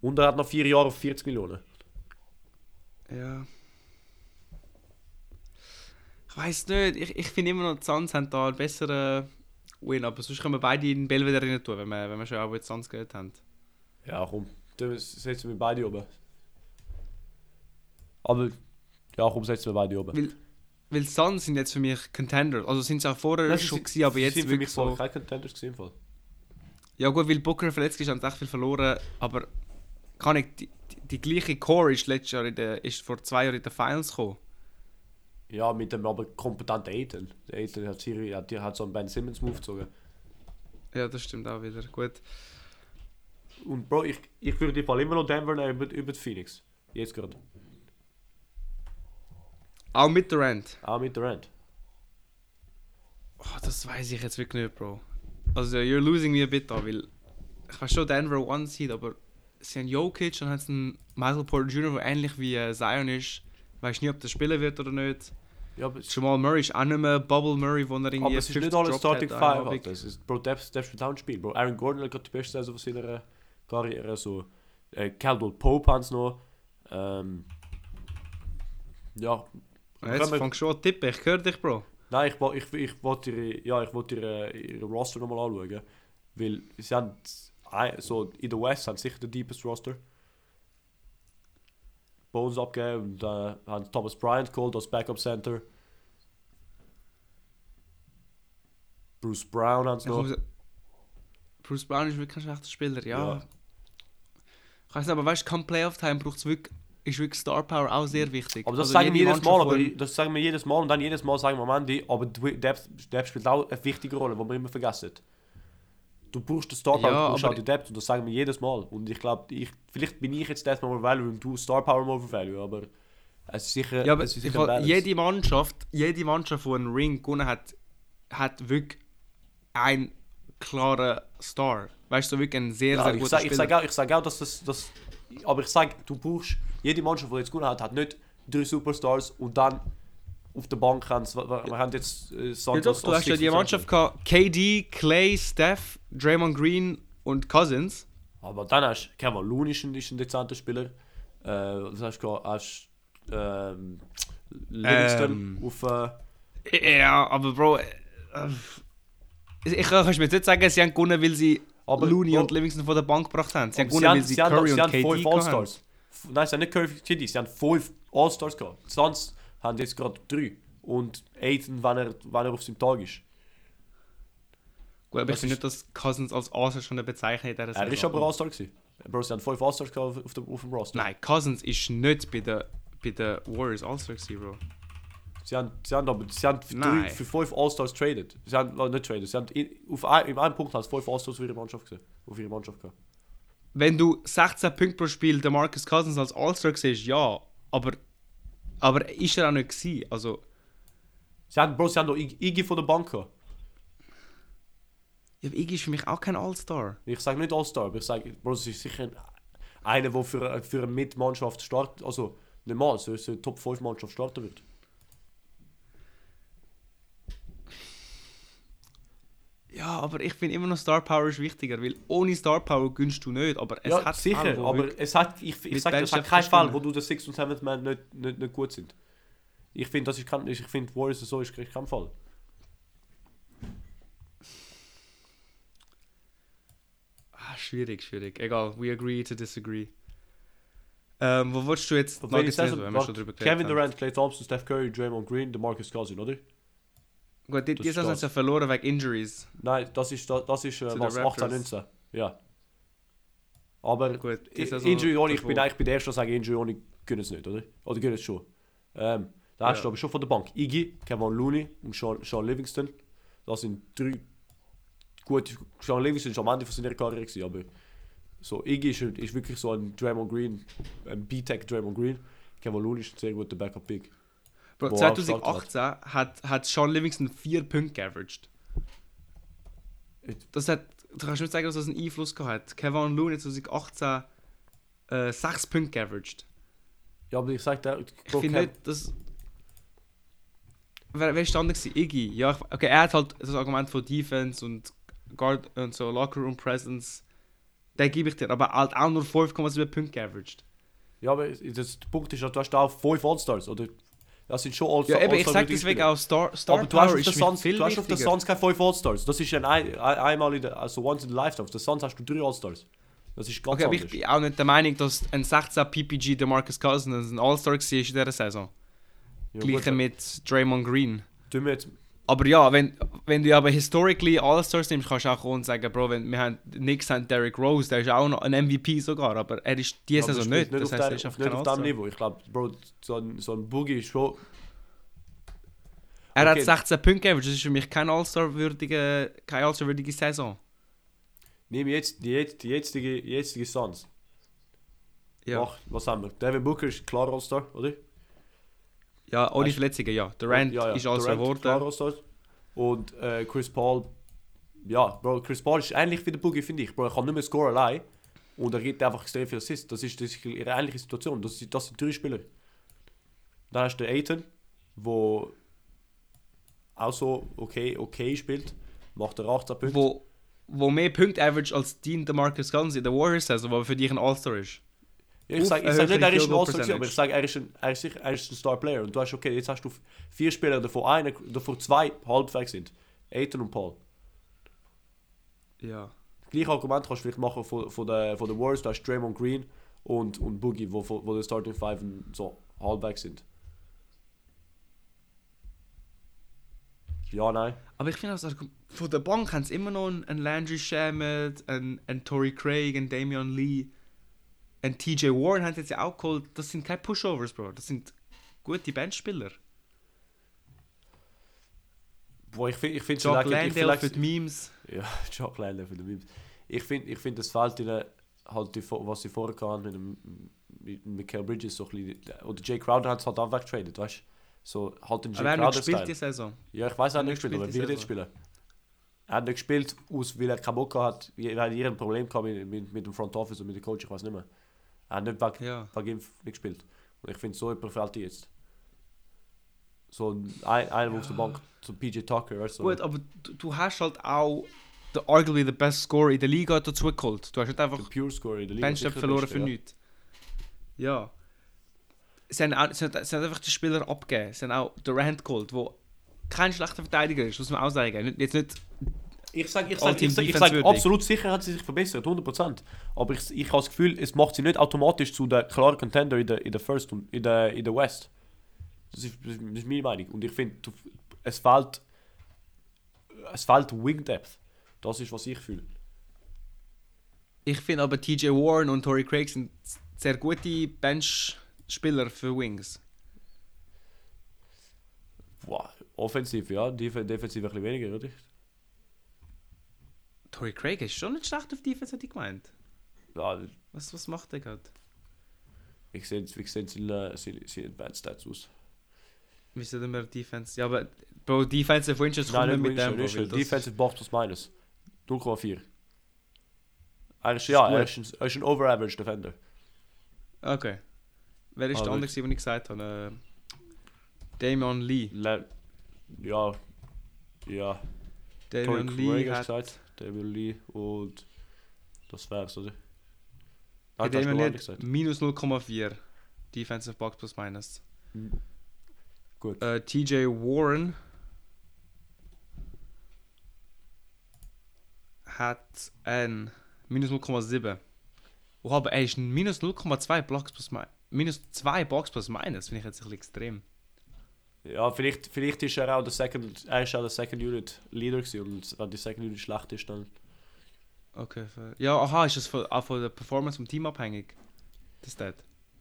Und er hat noch vier Jahre auf 40 Millionen. Ja. Ich weiß nicht, ich, ich finde immer noch, die Suns haben da einen besseren Win, aber sonst können wir beide in Belvedere rein tun, wenn wir, wenn wir schon auch die Suns gehört haben. Ja, komm, dann setzen wir beide oben. Aber, ja, komm, setzen wir beide oben. Weil, weil Suns sind jetzt für mich Contender, also sind sie auch vorher Nein, schon gewesen, aber jetzt sind für mich wirklich so. keine Contenders gewesen, Fall. Ja gut, weil Booker verletzt ist, haben sie echt viel verloren, aber kann ich, die, die, die gleiche Core ist letztes Jahr in der, ist vor zwei Jahren in den Finals gekommen. Ja, mit dem aber kompetenten Aiden. Der Aiden hat, Siri, hat, hat so einen Ben Simmons Move gezogen. Ja, das stimmt auch wieder. Gut. Und Bro, ich, ich würde Fall immer noch Denver nehmen über, über die Phoenix. Jetzt gerade. Auch mit Durant. Auch mit Durant. Oh, das weiß ich jetzt wirklich nicht, Bro. Also, you're losing me a bit da, weil ich weiß schon Denver One Seed, aber sie haben Jokic und haben einen Michael Porter Jr., der ähnlich wie äh, Zion ist. Weiß nicht, ob der spielen wird oder nicht. Ja, Jamal Murray ist auch nicht mehr Bubble Murray, wo er irgendwie aber es ist 50 nicht alles Starting hat, Five. Es ist, Bro, Depth, Depth spielt auch ein Spiel. Bro, Aaron Gordon hat gerade die beste Saison von seiner Karriere. So, äh, Caldwell Pope haben noch. Ähm, ja. Ja, Jetzt fangst du schon an tippen, ich höre dich, Bro. Nein, ich, wo- ich, ich wollte ihre, ja, ich wollte ihre, ihre Roster nochmal anschauen. Weil sie haben so in der West haben sie sicher den deepest Roster. Bones abgegeben und äh, haben Thomas Bryant geholt als Backup Center. Bruce Brown haben sie noch. Bruce Brown ist wirklich ein schlechter Spieler, ja. Ja. Ich weiß nicht, aber weißt du, come Playoff Time braucht es wirklich, ist wirklich Star Power auch sehr wichtig. Aber das Also sagen wir jede jedes Mal, aber das sagen wir jedes Mal und dann jedes Mal sagen wir am Ende, aber Depth, Depth spielt auch eine wichtige Rolle, die wir immer vergessen. Du brauchst den Star Power, Ja, du brauchst auch die Depth und das sagen wir jedes Mal. Und ich glaube, ich, vielleicht bin ich jetzt Depth more value und du Star Power more value, aber es ist sicher, Ja, aber es ist ich sicher ein jede Mannschaft, jede Mannschaft, die einen Ring gewonnen hat, hat wirklich einen klaren Star. Weißt du, wirklich einen sehr, ja, sehr ich guten sage ich Spieler. sag auch, ich sag auch, dass das, das aber ich sage, du brauchst, jede Mannschaft, die jetzt gewonnen hat, hat nicht drei Superstars und dann auf der Bank haben sie, wir haben jetzt äh, Ja, Santos doch, du hast ja die Mannschaft gehabt, KD, Clay, Steph, Draymond Green und Cousins. Aber dann hast du Kevin Looney ist ein, dezenter Spieler. Äh, das hast du hast, ähm, Livingston Ähm. auf. Äh, Ja, aber Bro, äh, ich kann mir jetzt nicht sagen, sie haben gewonnen, weil sie Aber, Looney Bro, und Livingston von der Bank gebracht haben. Sie haben gewonnen, weil sie sie haben, Curry sie und haben KD haben. Nein, sie haben nicht Curry KD, sie haben fünf All-Stars gehabt. Sonst haben jetzt gerade drei. Und Aiden, wenn er, wenn er auf seinem Tag ist. Gut, aber ich Das finde nicht, dass Cousins als All-Star schon eine Bezeichnung in dieser Er ist aber All-Star gewesen. Bro, sie haben fünf All-Stars auf, auf, dem, auf dem Roster. Nein, Cousins ist nicht bei den bei den Warriors All-Star gewesen, Bro. Sie haben, sie haben aber sie haben für, drei, für fünf All-Stars traded. Sie haben, äh, nicht traded, sie haben in, auf ein, in einem Punkt haben sie fünf All-Stars für ihre Mannschaft gesehen. Auf ihre Mannschaft gehabt. Wenn du 16 Punkte pro Spiel der Marcus Cousins als All-Star siehst, ja, aber aber ist er auch nicht gewesen. Also, Sie haben, Bro, sie haben noch Ig- Iggy von der Bank gehabt. ja, Iggy ist für mich auch kein All-Star. Ich sage nicht All-Star, aber ich sage, Bro, es ist sicher ein, einer, der für, für eine Mitmannschaft startet, also nicht mal, so, eine Top 5 Mannschaft starten wird. Ja, aber ich finde immer noch Star Power ist wichtiger, weil ohne Star Power gönnst du nicht, aber es ja, hat sicher, wo aber es hat, ich, ich sage, es hat keinen Fall, wo du der 6 und 7 Man nicht, nicht, nicht gut sind. Ich finde, das ist kein, ich finde, Warriors so ist kein Fall. Ah, schwierig, schwierig. Egal, we agree to disagree. Ähm, wo wolltest du jetzt Nuggets lesen, wenn wir schon drüber Kevin? Durant, Clay Thompson, Steph Curry, Draymond Green, DeMarcus Cousins, oder? Gut, die, das die ist das. sie ja verloren wegen Injuries. Nein, das ist, das, das ist äh, was, den 18, Raptors. 19. Ja. Aber Gut, Saison Injury Only, ich bin eigentlich bei der ersten sagen, Injury Only können es nicht, oder? Oder können es schon. Ähm, da hast Ja. du aber schon von der Bank Iggy, Kevin Looney und Sean, Sean Livingston. Das sind drei gute. Sean Livingston war am Ende von seiner Karriere, gewesen, aber so Iggy ist, ist wirklich so ein Draymond Green, ein B-Tech Draymond Green. Kevin Looney ist ein sehr guter Backup-Pick. Bro, Wo er 2018 hat, hat Sean Livingston 4 Punkte geaveraged. Das hat, du kannst nicht sagen, dass das einen Einfluss gehabt hat. Kevin Looney 2018 äh, 6 Punkte geaveraged. Ja, aber ich sag dir, Ich finde nicht, dass... Wer, wer andere gewesen? Iggy. Ja, ich, okay, er hat halt das Argument von Defense und Guard und so Locker Room Presence. Den gebe ich dir, aber halt auch nur 5,7 Punkte geaveraged. Ja, aber das, der Punkt ist, ja, du hast auch 5 All-Stars, oder? Das sind schon Ja, All-Stars. eben, ich sag deswegen auch Star, Star Aber du hast auf der Suns, viel du hast auf der wichtiger. Suns keine 5 All-Stars. Das ist ein, ein, einmal in der, also once in a lifetime. Auf der Suns hast du 3 All-Stars. Das ist ganz Okay, aber ich anders. bin auch nicht der Meinung, dass ein 16 PPG der Marcus Cousins ein All-Star war in dieser Saison. ja, Gleiche mit Draymond Green. tun wir jetzt, Aber ja, wenn, wenn du aber historically All-Stars nimmst, kannst du auch kommen und sagen, Bro, wenn wir haben, Knicks haben Derrick Rose, der ist auch noch ein MVP sogar, aber er ist diese Saison spielt nicht. Das auf, heißt, er der, ist einfach nicht kein auf dem. Niveau. Ich glaube, Bro, so ein, so ein Boogie ist schon... Er Okay. hat 16 Punkte gegeben, das ist für mich keine All-Star-würdige keine All-Star-würdige Saison. Nimm jetzt die, jetzt- die jetzige, jetzige Suns. Ja, Mach, was haben wir? Devin Booker ist klar All-Star, oder? Ja ohne Verletzungen, ja. Durant ja, ja. ist Durant, klar geworden. Und äh, Chris Paul, ja, Bro, Chris Paul ist ähnlich wie der Boogie, finde ich. Bro, er kann nicht mehr scoren allein. Und er gibt einfach extrem viel Assists. Das ist, das ist ihre ähnliche Situation. Das, das sind drei Spieler. Dann hast du den Aiton, wo auch so okay, okay spielt. Macht er 18 Punkte. Wo, wo mehr Punkte average als Dean DeMarcus Cousins in der Warriors-Saison, aber für dich ein All-Star ist. Ja, ich sage eine sag nicht, er ist ein All-Star, aber ich sage, er ist ein, er ist er ist ein Star-Player. Und du hast, okay, jetzt hast du vier Spieler, davon, einer, davon zwei halbwegs sind. Aiton und Paul. Ja. Das gleiche Argument kannst du vielleicht machen von, von den von der Warriors. Du hast Draymond Green und, und Boogie, wo, wo die Starting Five so halbwegs sind. Ja, nein. Aber ich finde, also, von der Bank haben sie immer noch einen Landry Shamet, einen, einen Tory Craig, einen Damian Lee, einen TJ Warren haben sie jetzt ja auch geholt. Das sind keine Pushovers, Bro. Das sind gute Bandspieler. Boah, ich finde, ich finde Jock Landale für die Memes. Ja, Jock Landale für die Memes. Ich finde, ich find, es fehlt ihnen halt, die, was sie vorher hatten mit, dem, mit Michael Bridges so ein bisschen. Oder Jay Crowder hat es halt auch weggetradet, weißt du? So, halt den Jay Aber er hat Crowder-Style. gespielt die Saison. Ja, ich weiß, er hat nicht hat gespielt, aber er wird jetzt spielen. Er hat nicht gespielt, aus, weil er keinen Bock hat. Er hat irgendein Problem gehabt mit, mit, mit dem Front Office und mit dem Coach, ich weiß nicht mehr. Er hat nicht wegen, Ja. wegen ihm nicht gespielt. Und ich finde, so jemand fehlt dir jetzt. So ein, ein, einer auf der Bank, so PJ Tucker, weißt du? Gut, aber du, du hast halt auch the, arguably the best scorer in der Liga dazu geholt. Du hast Der einfach Pure Scorer in der Liga. Benchstep verloren für Beste, nichts. Ja. Sie haben, auch, sie, haben, sie haben einfach die Spieler abgegeben. Sie haben auch Durant geholt, der kein schlechter Verteidiger ist, muss man auch sagen. Jetzt nicht Ich sage ich sag, ich sag, ich sag, absolut sicher hat sie sich verbessert, 100%. Aber ich, ich habe das Gefühl, es macht sie nicht automatisch zu der klaren Contender in der, in der First und in der, in der West. Das ist, das ist meine Meinung. Und ich finde, es fehlt, es fehlt Wing Depth. Das ist, was ich fühle. Ich finde aber TJ Warren und Tory Craig sind sehr gute Bench-Spieler für Wings. Wow. Offensiv, ja. Def defensiv ein bisschen weniger, oder? Tory Craig ist schon nicht schlecht auf Defense, hätte ich gemeint. Ja, Was, was macht der gerade? ich sehe, wie sehen seine, seine, seine Advanced Stats aus? Wie soll immer Defense? Ja, aber Bro, Defensive Wins kommt nicht mit dem, Bro, das- Defensive Box plus minus. 0,4. Er ist, ja, er ist, ein, er ist ein Over-Average Defender. Okay. Wer ist der andere, den ich gesagt habe? Äh, Damian Lee. Le ja, ja. Tory Damian Craig Lee hat... gesagt, Damian Lee und das wär's, oder? Damian noch Lee gesagt. minus 0,4. Defensive Box plus minus. Gut. Äh, TJ Warren hat ein minus 0,7. Oh, aber er ist minus 0,2 Blocks plus minus. Minus 2 Box plus minus, finde ich jetzt ein bisschen extrem. Ja, vielleicht, vielleicht ist er auch der Second, er ist auch der Second Unit Leader gewesen und wenn die Second Unit schlecht ist, dann... Okay, fair. Ja, aha, ist das von, auch von der Performance vom Team abhängig? Das ist das.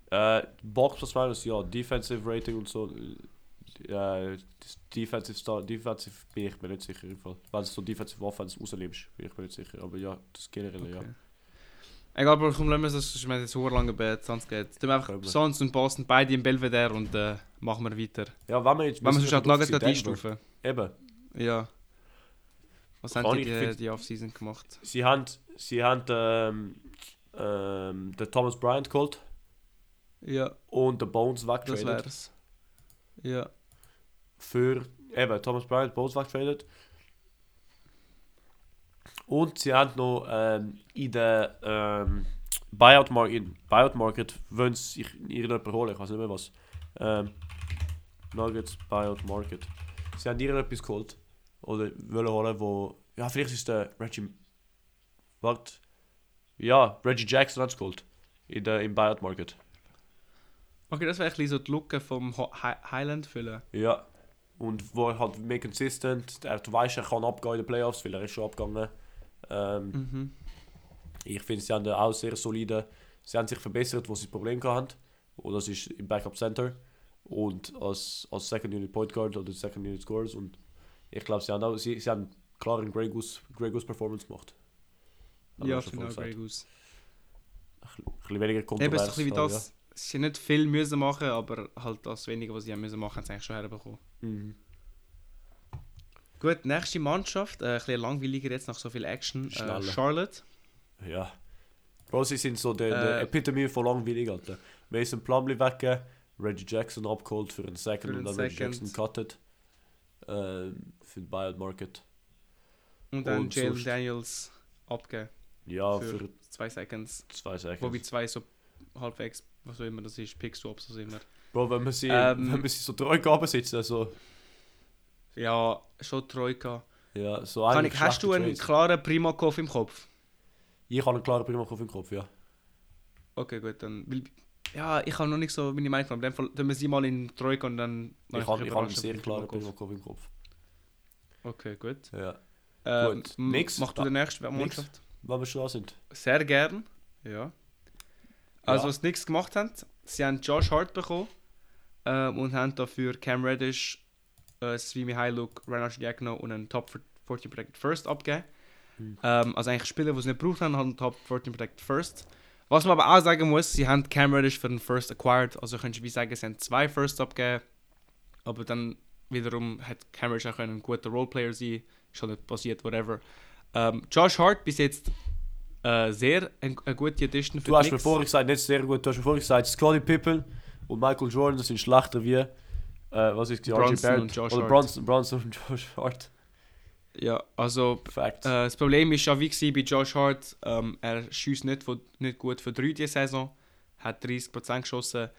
Äh, Box plus minus, ja, Defensive Rating und so. Äh, Defensive Star, Defensive bin ich mir nicht sicher im Fall. Wenn du so Defensive Offense rausnimmst, bin ich mir nicht sicher. Aber ja, das generell, ja. Egal, aber komm, lassen wir das, ich meine, jetzt so lange bei Suns geht. Dann einfach wir. Suns und Boston beide im Belvedere und äh, machen wir weiter. Ja, wenn wir jetzt... Wenn wir sonst die Nuggets Denver. gerade einstufen. Eben. Ja. Was haben die ich, die, die Offseason gemacht? Sie haben, sie haben ähm, ähm, den Thomas Bryant geholt Ja, und den Bones das weggetradet. wär's. Ja. Für eben Thomas Bryant, Bones weggetradet. Und sie haben noch ähm, in der ähm, Buyout Market, in Buyout Market wollen sie sich irgendjemand holen, ich weiß nicht mehr was. Ähm, Nuggets Buyout Market. Sie haben irgendetwas geholt. Oder wollen holen, wo. Ja, vielleicht ist der Reggie. Warte. Ja, Reggie Jackson hat es geholt. In der, Im Buyout Market. Okay, das wäre ein bisschen so die Lücke vom Highland füllen. Ja. Und wo er halt mehr consistent. Er, du weißt, er kann abgehen in den Playoffs, weil er ist schon abgegangen. Ähm, Mhm. Ich finde, sie haben auch sehr solide. Sie haben sich verbessert, wo sie Probleme hatten. Und das ist im Backup Center. und als, als Second Unit Point Guard oder Second Unit Scorers und ich glaube, sie haben auch, sie, sie haben klar eine Grey Goose, Grey Goose Performance gemacht. Haben Ja, schon finde auch Grey. Goose. Ein bisschen weniger Eben kontrovers. so ein bisschen wie das. Sie haben nicht viel müssen machen, aber halt das wenige, was sie haben müssen machen, haben sie eigentlich schon herbekommen. Ja. Mhm. Gut, nächste Mannschaft, äh, ein bisschen langweiliger jetzt nach so viel Action. Äh. Charlotte. ja. Bro, sie sind so der, der Äh, Epitome von langweilig, Alter. Mason Plumlee weggegeben, Reggie Jackson abgeholt für einen Second Für und dann Reggie. Jackson cutted. Ähm, für den Buyout Market. Und dann Und Jalen Daniels abgeben. Ja, Für- für, Zwei Seconds. zwei Seconds. Wobei zwei so halbwegs, was auch immer das ist, Pick-Swaps, was immer. Bro, wenn man sie, Ähm, wenn man sie so treu gaben sitzen, also, Ja, schon Troika. ja, so Kann ich, hast du einen Trades. klaren Primakov im Kopf? Ich habe einen klaren Primakov im Kopf, ja. Okay, gut, dann. Weil, ja, ich habe noch nicht so meine Meinung. In dem Fall tun wir sie mal in Troika und dann. Ich habe mich ich hab einen sehr klaren Primakov. Im Kopf. Okay, gut. Ja. Ähm, Gut, nix. Mach du den nächsten Mannschaft? Wenn wir schon da sind. Sehr gern. Ja. Also, Ja. was sie nichts gemacht haben, sie haben Josh Hart bekommen ähm, und haben dafür Cam Reddish, äh, Svimi Hailuk, Renard Diagno und einen Top 14 Protected First abgegeben. Hm. Ähm, also eigentlich Spieler, die sie nicht gebraucht haben, haben Top 14 Protected First. Was man aber auch sagen muss, sie haben Cam Reddish für den First acquired, also könntest du wie sagen, sie haben zwei First abgegeben, aber dann wiederum hat Cam Reddish auch ein guter Roleplayer sein, ist halt nicht passiert, whatever. Ähm, Josh Hart bis jetzt äh, sehr eine gute Addition für Du hast mir vorher gesagt, nicht sehr gut, du hast mir vorher gesagt, Scottie Pippen und Michael Jordan sind schlechter wie, äh, was ist die Bronson und Josh oder Hart. Bronson, Bronson und Josh Hart. Ja, also äh, das Problem ist ja wie bei Josh Hart, ähm, er schießt nicht, von- nicht gut für drei diese Saison, hat 30% geschossen.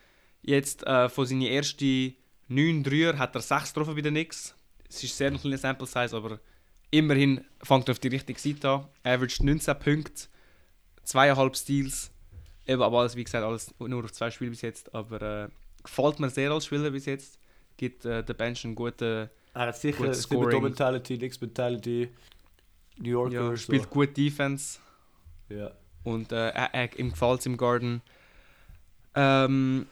Jetzt äh, von seinen ersten 9 Dreier hat er 6 getroffen bei den Knicks. Es ist sehr ein kleiner Sample Size, aber immerhin fängt er auf die richtige Seite an. Average 19 Punkte, 2,5 Steals. Eben, aber alles, wie gesagt, alles nur auf zwei Spiele bis jetzt. Aber äh, gefällt mir sehr als Spieler bis jetzt. Gibt äh, der Bench einen guten er hat sicher gut Scoring. Mentality, Nix Mentality, New Yorker. ja, so. spielt gut Defense. Ja. Und äh, er, er, ihm gefällt es im Garden. Ähm,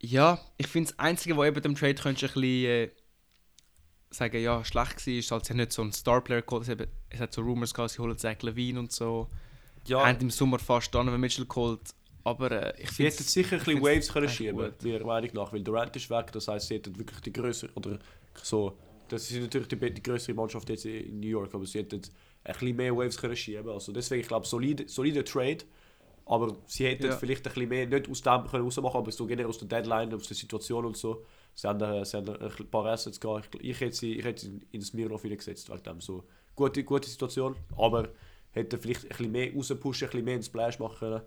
ja, ich finde das Einzige, was eben dem Trade könntest du ein bisschen äh, sagen, ja, schlecht war, ist halt, sie haben nicht so einen Star-Player geholt. Eben, es hat so Rumors gehabt, sie holen Zach Levine und so. Ja, Haben im Sommer fast Donovan Mitchell geholt. Aber äh, ich sie finde hätten sicher ein bisschen Waves können schieben, meiner Meinung nach, weil Durant ist weg, das heisst, sie hätten wirklich die größere, oder so, das ist natürlich die, die größere Mannschaft jetzt in New York, aber sie hätten ein bisschen mehr Waves können schieben, also deswegen, ich glaube, solide, solide Trade, aber sie hätten Ja. vielleicht ein bisschen mehr, nicht aus dem können rausmachen, aber so generell aus der Deadline, aus der Situation und so, sie haben, äh, sie haben ein paar Assets gehabt, ich, ich hätte sie, ich hätte sie in das Smirnoff gesetzt, wegen dem, so, gute, gute Situation, aber hätten vielleicht ein bisschen mehr rauspushen, ein bisschen mehr ins Splash machen können,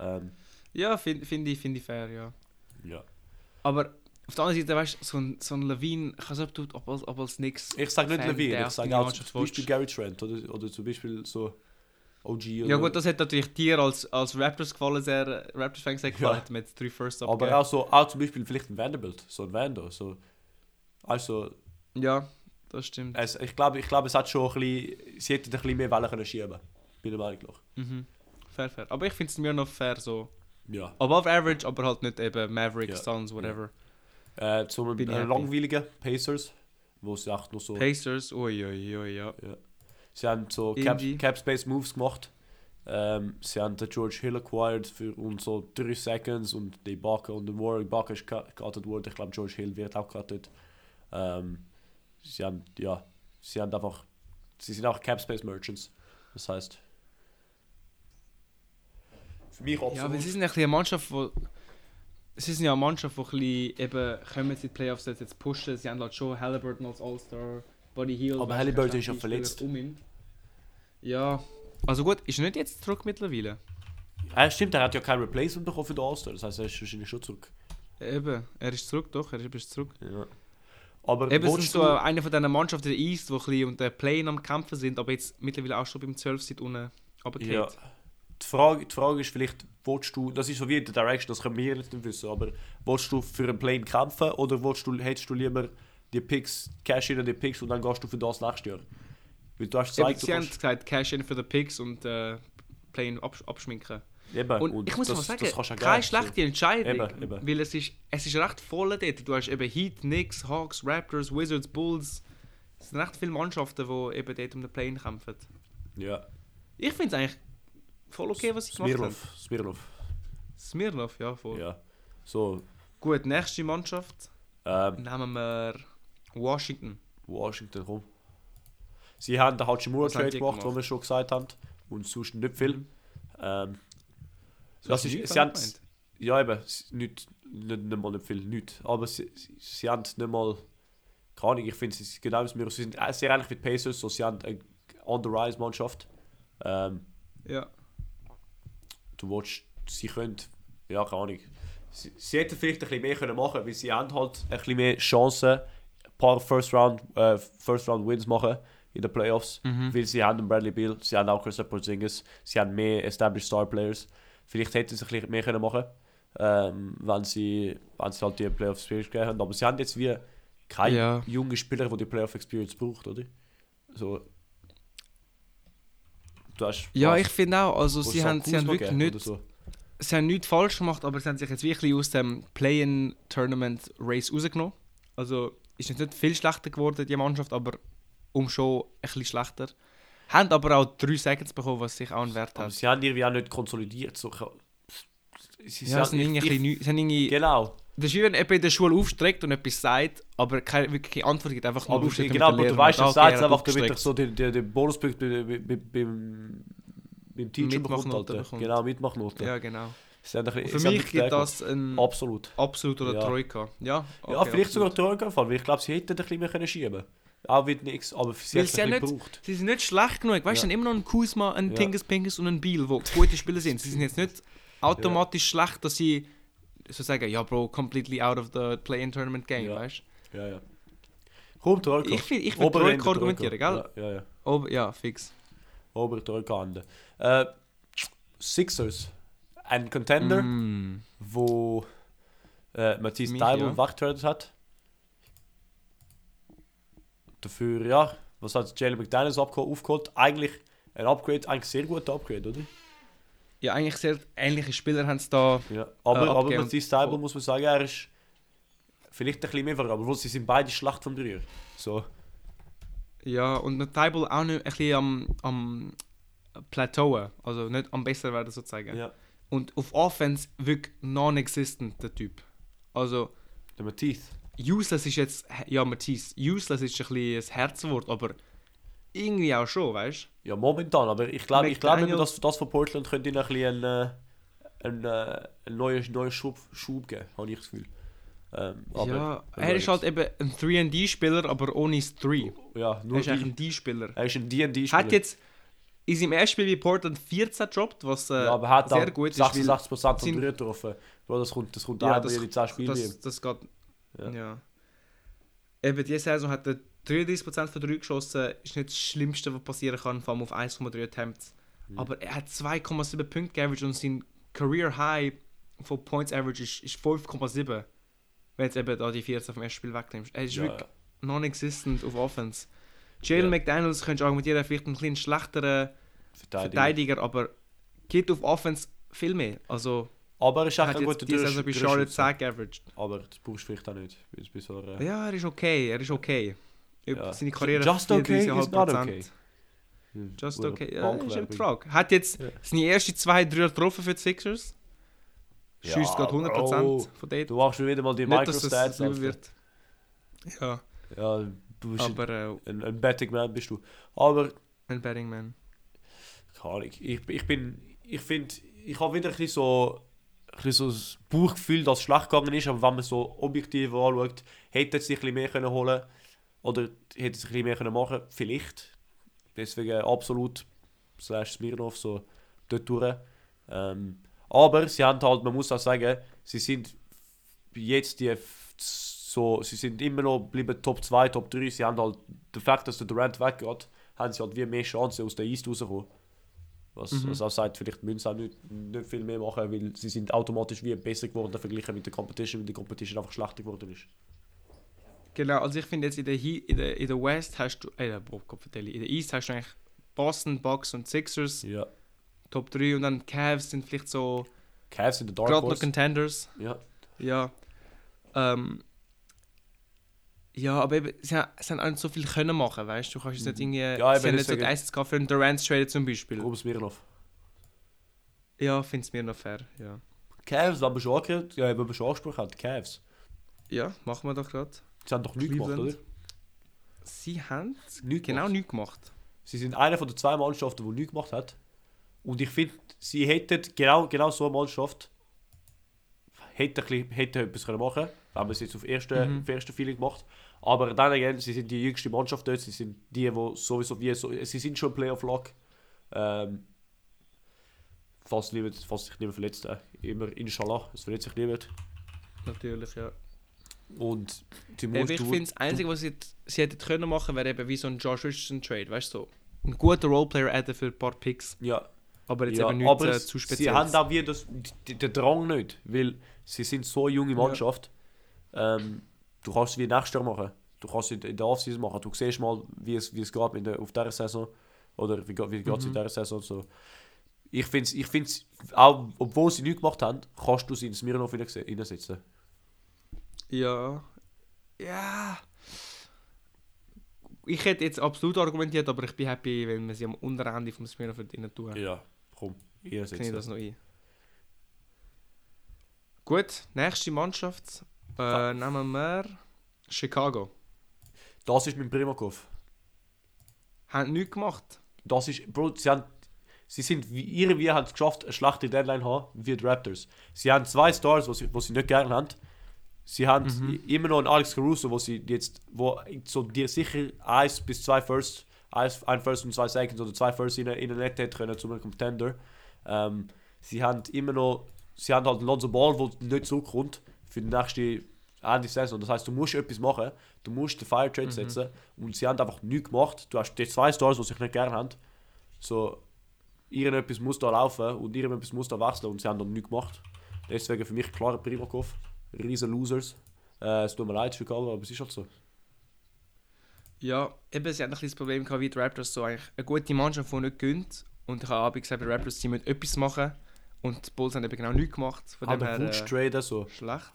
ähm, ja, finde find ich, find ich fair, ja. ja. Aber auf der anderen Seite, weißt du, so ein, so ein Levine, ich weiß nicht, ob, als- ob als nix. Ich sage nicht Fan, Levine, ich sage auch zum Beispiel. Gary Trent oder, oder zum Beispiel so OG. Oder, Ja gut, das hat natürlich dir als, als Raptors gefallen, sehr Raptors-Fan sehr gefallen, Ja. hat mit drei First aber abgegeben. auch so, auch zum Beispiel vielleicht ein Vanderbilt, so ein Vando. So. Also, Ja, das stimmt. es, ich glaube, ich glaub, es hat schon ein bisschen, sie hätten ein bisschen mehr Wellen können schieben Bin der Meinung nach. Mhm. Fair, fair. Aber ich finde es mir noch fair so. Ja. Above average, aber halt nicht eben Mavericks, Ja. Suns, whatever. Äh, zum Bin äh, langweiligen Pacers, wo sie echt noch so. Pacers, ui, ui, ui, ja. Sie haben so Cap. Cap Space Moves gemacht. Ähm, sie haben den George Hill acquired für und so 3 Seconds und die Ibaka und den Warren Ibaka ist gecuttet worden. Ich glaube, George Hill wird auch gecuttet. Ähm, sie haben, ja, sie haben einfach, sie sind auch Cap Space Merchants. Das heißt, für mich Ja, absolut. aber sie sind ein eine Mannschaft, wo... Sie sind ja eine Mannschaft, die ein bisschen eben kommen sie in die Playoffs jetzt, jetzt pushen. Sie haben halt schon Halliburton als All-Star, Buddy Hield. Aber Halliburton ist ja verletzt. Um ihn. Ja, also gut, ist er nicht jetzt zurück mittlerweile? Ah, stimmt, er hat ja kein Replacement bekommen für den All-Star. Das heißt, er ist wahrscheinlich schon zurück. Eben, er ist zurück, doch, er ist zurück. Ja. Aber Eben, es sind so eine von diesen Mannschaften der East, die ein bisschen unter Play am Kämpfen sind, aber jetzt mittlerweile auch schon beim 12 sind unten runtergefallen. Ja. Die Frage, die Frage ist vielleicht, willst du, das ist so wie in der Direction, das können wir nicht wissen, aber willst du für einen Plane kämpfen oder willst du, hättest du lieber die Picks, Cash in die Picks und dann gehst du für das nächste Jahr? Weil du hast gesagt, du sie haben gesagt, Cash in für die Picks und äh, Play absch abschminken. Eben. Und, ich muss das, mal sagen, das ja keine schlechte Entscheidung, Eben, eben. weil es ist, es ist recht voll dort. Du hast eben Heat, Knicks, Hawks, Raptors, Wizards, Bulls. Es sind recht viele Mannschaften, die eben dort um den Play kämpfen. Ja. Ich finde es eigentlich voll okay, was sie gemacht haben. Smirnov. Smirnov. Smirnov, ja, voll. Ja. So, Gut, nächste Mannschaft ähm, nehmen wir Washington. Washington rum. Sie haben den Hachimura Was haben Trade die gemacht, wo gemacht? wir schon gesagt haben. Und sonst nicht viel. Mhm. Ähm, So das ist, sie haben, ja eben, nicht, nicht, nicht mal nicht viel, nicht. Aber sie, sie, sie haben nicht mal, keine Ahnung, ich finde, sie sind genau wie wir, sie sind sehr ähnlich wie die Pacers, so, sie haben eine On-the-Rise-Mannschaft. Ähm, Ja. Du willst, sie können, ja, keine Ahnung. Sie, sie hätten vielleicht ein bisschen mehr können machen weil sie haben halt ein bisschen mehr Chancen, ein paar First Round, äh, First Round Wins machen in den Playoffs, Mhm. weil sie haben Bradley Beal, sie haben auch Chris Porzingis, sie haben mehr Established Star Players. Vielleicht hätten sie ein bisschen mehr können machen ähm, wenn, sie, wenn sie halt die Playoff Experience gegeben haben. Aber sie haben jetzt wie keine Ja. jungen Spieler, die die Playoff Experience braucht, oder? So. Du hast Ja, ich finde auch, also sie haben, sie haben wirklich nicht, so. sie haben nichts falsch gemacht, aber sie haben sich jetzt wirklich aus dem Play-in-Tournament-Race rausgenommen. Also ist jetzt nicht viel schlechter geworden, die Mannschaft, aber um schon ein bisschen schlechter. Haben aber auch drei Seconds bekommen, was sich auch einen Wert Aber hat. sie haben irgendwie auch nicht konsolidiert. So, sie, Ja, sie, haben- sind irgendwie, ich- sie haben irgendwie, Genau. Das ist wie wenn jemand in der Schule aufstreckt und etwas sagt, aber keine wirkliche Antwort gibt, einfach nur Aber aufstreckt, genau, aber du weißt, sagt, es okay, sagt er hat einfach, damit er so den, den, den Bonuspunkt bei- bei- bei- beim, beim Teacher bekommt. Mitmachnote bekommt. Genau, Mitmachnoten. Ja, genau. Haben ein für haben mich gibt das ein. Absolut. absolut oder Ja. Troika. Ja, ja, okay, vielleicht sogar absolut. Troika Fall, weil ich glaube, sie hätten ein bisschen mehr können schieben Auch wird nichts, aber sie hat es ja nicht- gebraucht. Sie sind nicht schlecht genug. Weißt du, Ja. ja. immer noch ein Kuzma, ein Ja. Tingus Pingus und ein Beal, die gute Spieler sind. Sie sind jetzt nicht automatisch schlecht, dass sie so sagen, ja, Bro, completely out of the Play-in-Tournament game, Ja. weißt Ja, ja. Komm, Troika. du? Ich will, ich will Troika argumentieren, gell? Ja, ja, ja. Oh, ja, fix. Obere Troika Ende. Äh, Sixers. Ein Contender. Mm. wo äh, Matthias Mich, Teibel ja. weggetradet hat. Dafür, ja, was hat Jalen McDaniels aufgeholt? Eigentlich ein Upgrade, eigentlich sehr guter Upgrade, oder? Ja, eigentlich sehr ähnliche Spieler haben es da. Ja. Aber, Äh, aber abgegeben. Matthias Teibel muss man sagen, er ist vielleicht ein bisschen mehr aber sie sind beide schlecht vom Dreier. So, Ja, und mit Teibel auch nicht ein bisschen am, am Plateauen. Also nicht am besser werden, sozusagen. ja. Und auf Offense wirklich non-existent, der Typ. Also. Der Matthias. Useless ist jetzt, ja Matthias, useless ist ein bisschen ein Herzwort, aber irgendwie auch schon, weißt Ja, momentan, aber ich glaube, ich glaube, dass das von Portland könnte ihnen ein bisschen einen, äh, einen, äh, einen neuen, neuen Schub, Schub geben, habe ich das Gefühl. Ähm, du? Ja, er ist halt eben ein 3D-Spieler, aber ohne das 3. Ja, Er nur ist eigentlich ein D-Spieler. er ist ein D&D-Spieler. Hat jetzt in seinem ersten Spiel bei Portland 14 gedroppt, was äh, Ja, aber er hat sehr gut ist, weil 66% sind- von Dreier getroffen. Bro, das kommt, das kommt Ja, das- jede 10 Spiele. das, das geht. Ja. Ja. Eben diese Saison hat er 33% von 3 geschossen, ist nicht das Schlimmste, was passieren kann, vor allem auf 1,3 Attempts. Mhm. Aber er hat 2,7 Punkte geaveraged und sein Career High von Points Average ist, ist 5,7. Wenn du jetzt eben da die 14 vom ersten Spiel wegnimmst. Er ist Ja, wirklich non-existent auf Offense. Jalen Ja. McDaniels könntest du argumentieren, vielleicht ein bisschen schlechterer Verteidiger. Verteidiger, aber geht auf Offense viel mehr. Also Aber er ist echt ein guter diese Saison bei Charlotte 10 geaveraged. Aber das brauchst du vielleicht auch nicht. Bei so einer, Ja, er ist okay, er ist okay. Ja. Seine Karriere Just okay is 34,5%. not okay. Just okay. Ja, ist eine. Frage. Hat jetzt Ja. seine ersten zwei, drei getroffen für die Sixers? Ja, Schießt gerade 100% Bro. von dort. Du machst wieder mal die Nicht, Microstats. wird. Ja, Ja, du bist aber äh, ein, ein Betting Man bist du. Aber ein Betting Man. keine Ahnung. Ich, ich bin, ich finde, ich habe wieder ein bisschen so, ein bisschen so das Bauchgefühl, dass es schlecht gegangen ist, aber wenn man so objektiv anschaut, hätte es sich ein bisschen mehr können holen oder hätte es ein bisschen mehr können machen Vielleicht. Deswegen absolut slash Smirnov so dort durch. Ähm, aber sie haben halt, man muss auch sagen, sie sind jetzt die so, sie sind immer noch bleiben Top 2, Top 3. Sie haben halt, der Fakt, dass der Durant weggeht, haben sie halt wie mehr Chancen aus der East rauszukommen. Was, Mhm. was auch sagt, vielleicht müssen sie auch nicht, nicht viel mehr machen, weil sie sind automatisch wie besser geworden verglichen mit der Competition, weil die Competition einfach schlechter geworden ist. Genau, also ich finde jetzt in der, He in der, in der West hast du, äh, boah, Gott vertelle, in der East hast du eigentlich Boston, Bucks und Sixers. Ja. Top 3 und dann Cavs sind vielleicht so Cavs in der Dark gerade noch. Contenders. Ja. Ja. Ähm, ja, aber eben, sie, haben, sie haben auch nicht so viel können machen, weißt du? Du kannst jetzt nicht irgendwie. Mhm. Ja, eben sie haben nicht so die Einsatz gehabt für einen Durant traden zum Beispiel. Rubens Mirnov. Ja, finde es mir noch fair. Ja. Cavs, haben wir schon angehört. Ja, haben wir schon angesprochen. Cavs. ja, machen wir doch gerade. Sie haben doch nichts gemacht, oder? Sie haben Nichts genau nichts gemacht. Sie sind einer von den zwei Mannschaften, die nichts gemacht hat. Und ich finde, sie hätten genau, genau so eine Mannschaft hätte, bisschen- hätte etwas können machen können, wenn man es jetzt auf erste, Mhm. auf erste Feeling macht. Aber dann again, sie sind die jüngste Mannschaft dort, sie sind die, die sowieso wie so, sie sind schon Playoff-Lock. Ähm, falls, niemand, falls sich niemand verletzt, äh, immer inshallah, es verletzt sich niemand. Natürlich, ja. Und du musst, ich du, finde, das Einzige, was sie, sie hätten können machen, wäre eben wie so ein Josh Richardson-Trade, weißt du? So. Ein guter Roleplayer adden für ein paar Picks, ja, aber jetzt ja, eben nichts aber äh, zu sie speziell. haben auch wieder das, den Drang nicht, weil sie sind so eine junge Ja. Mannschaft. Ähm, du kannst es wie nächstes Jahr machen. Du kannst es in- in der Offseason machen. Du siehst mal, wie es, wie es geht in der, auf dieser Saison. Oder wie, wie geht es in Mhm. dieser Saison. So. Ich finde es, ich find's, auch obwohl sie nichts gemacht haben, kannst du sie in Smirnov reinse- reinsetzen. Ja. Ja. Ich hätte jetzt absolut argumentiert, aber ich bin happy, wenn wir sie am unteren Ende vom Smirnoff innen tun. Ja, komm, ich reinsetzen. das noch ein. Gut, nächste Mannschaft. Äh, nehmen wir Chicago. Das ist mein Primakov. Haben nichts gemacht. Das ist, Bro, sie haben, sie sind, wie, irgendwie haben es geschafft, eine schlechte Deadline zu haben, wie die Raptors. Sie haben zwei Stars, die sie, sie nicht gerne haben. Sie haben Mhm. immer noch einen Alex Caruso, wo sie jetzt, wo so dir sicher eins bis zwei First, eins, ein First und zwei Seconds oder zwei First in, in der Net hätte können zu einem Contender. Ähm, sie haben immer noch, sie haben halt Lonzo Ball, der nicht zurückkommt für die nächste Ende Saison. Das heißt, du musst etwas machen, du musst den Fire Trade Mhm. setzen und sie haben einfach nichts gemacht. Du hast die zwei Stars, die sich nicht gerne haben. So, irgendetwas muss da laufen und irgendetwas muss da wechseln und sie haben dann nichts gemacht. Deswegen für mich klarer Primakov. Riesen Losers. Äh, es tut mir leid, Chicago, aber es ist halt so. Ja, eben, sie hatten ein bisschen das Problem gehabt, wie die Raptors so eigentlich eine gute Mannschaft, die nicht gönnt. Und ich habe gesagt, die Raptors sie müssen etwas machen. Und die Bulls haben eben genau nichts gemacht. Von dem Aber her Wutsch äh, traden so. schlecht.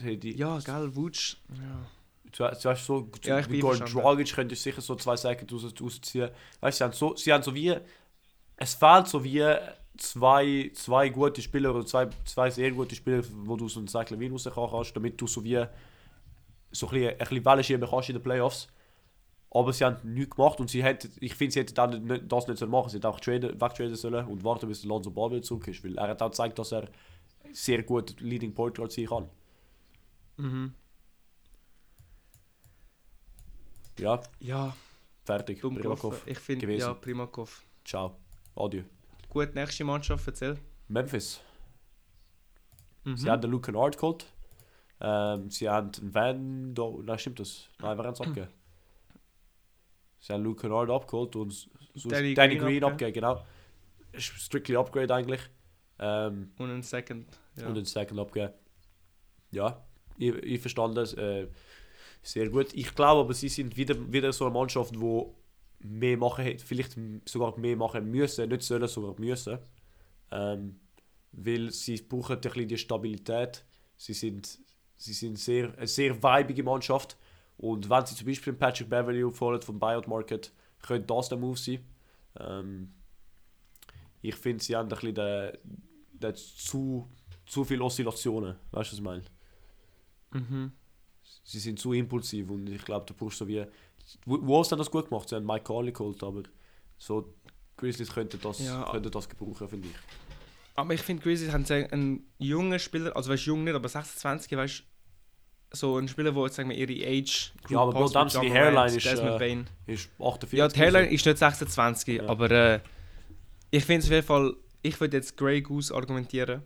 Hey, Ja, gell, Wutsch. Ja. Du, du weißt so, Ja, ich Gordon verstanden. Dragic könnte sicher so zwei raus, rausziehen. Weißt du, sie haben so, sie haben so wie. Es fehlt so wie zwei, zwei gute Spieler oder zwei, zwei sehr gute Spieler, wo du so einen Cycle Wien rauskommen kannst, damit du so wie so ein bisschen, ein bisschen Wellen schieben kannst in den Playoffs. Aber sie haben nichts gemacht und sie hätten, ich finde, sie hätten dann nicht, das nicht sollen machen. Sie hätten auch traden, wegtraden sollen und warten, bis Lonzo Ball wieder zurück ist. Weil er hat auch gezeigt, dass er sehr gut Leading Point Guard sein kann. Mhm. Ja, Ja, fertig. dumm Primakov. Ich finde, ja, Primakov. Ciao. Adieu. Gut, nächste Mannschaft, erzähl. Memphis. Mhm. Sie haben den Luke Kennard geholt. Ähm, sie haben einen Van... Do Nein, stimmt das? Nein, wer haben es abgegeben? Sie haben Luke Kennard abgeholt und s- sonst Danny Danny, Green Green, abgegeben. genau. Strictly Upgrade eigentlich. Ähm, Und ein Second. Ja. Und den Second abgegeben. Ja, ich, ich verstand das. Äh, sehr gut. Ich glaube aber, sie sind wieder, wieder so eine Mannschaft, die mehr machen hätte, vielleicht sogar mehr machen müssen, nicht sollen, sogar müssen. Ähm, weil sie brauchen ein bisschen die Stabilität. Sie sind, sie sind sehr, eine sehr weibige Mannschaft. Und wenn sie zum Beispiel Patrick Beverly aufholen vom Buyout Market, könnte das der Move sein. Ähm, ich finde, sie haben ein bisschen den, den zu, zu viele Oszillationen. Weißt du, was ich meine? Mhm. Sie sind zu impulsiv und ich glaube, du brauchst so wie. Wo- Wolves haben das gut gemacht, sie haben Mike Conley geholt, aber so Grizzlies könnten das, Ja. könnten das gebrauchen, finde ich. Aber ich finde, Grizzlies haben einen jungen Spieler, also weißt jung nicht, aber 26, weißt so ein Spieler, wo jetzt sagen wir ihre Age. Ja, aber Bro, dann die Hairline ist, äh. Ist 48 Ja, die Hairline ist nicht 26, Ja. aber äh, ich finde es auf jeden Fall, ich würde jetzt Grey Goose argumentieren.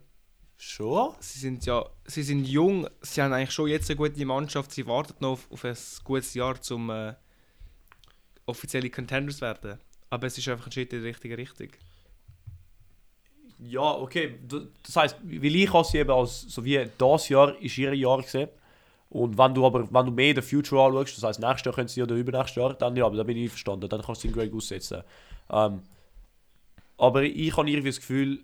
Schon? Sie sind ja, sie sind jung, sie haben eigentlich schon jetzt eine gute Mannschaft, sie warten noch auf, auf ein gutes Jahr zum äh, offizielle Contenders werden. Aber es ist einfach ein Schritt in die richtige Richtung. Ja, okay. Das heisst, weil ich habe sie eben als, so wie das Jahr ist ihr Jahr gesehen. Und wenn du aber, wenn du mehr den Future anschaust, das heisst, nächstes Jahr können sie oder übernächstes Jahr, dann ja, aber da bin ich einverstanden, dann kannst du den Grey Goose setzen. Ähm, Aber ich habe irgendwie das Gefühl,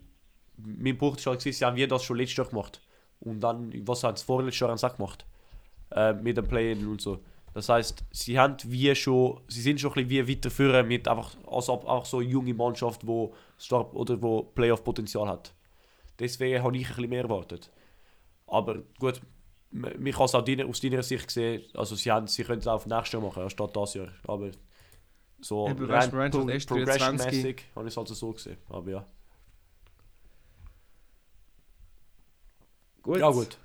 mein Punkt ist halt, sie haben wie das schon letztes Jahr gemacht. Und dann, was haben sie vorletztes Jahr gemacht? Äh, mit dem Play-In und so. Das heißt, sie haben wie schon, sie sind schon ein bisschen wie weiter führen mit einfach, also auch so eine junge Mannschaft, wo Star oder wo Playoff-Potenzial hat. Deswegen habe ich ein bisschen mehr erwartet. Aber gut, mich kann es aus deiner Sicht sehen, also sie, haben, sie können es auch auf nächstes Jahr machen, anstatt das Jahr. Aber so Eben, rein pro- hat erst 23. progression-mäßig habe ich es also so gesehen. Aber ja. Gut. Ja gut.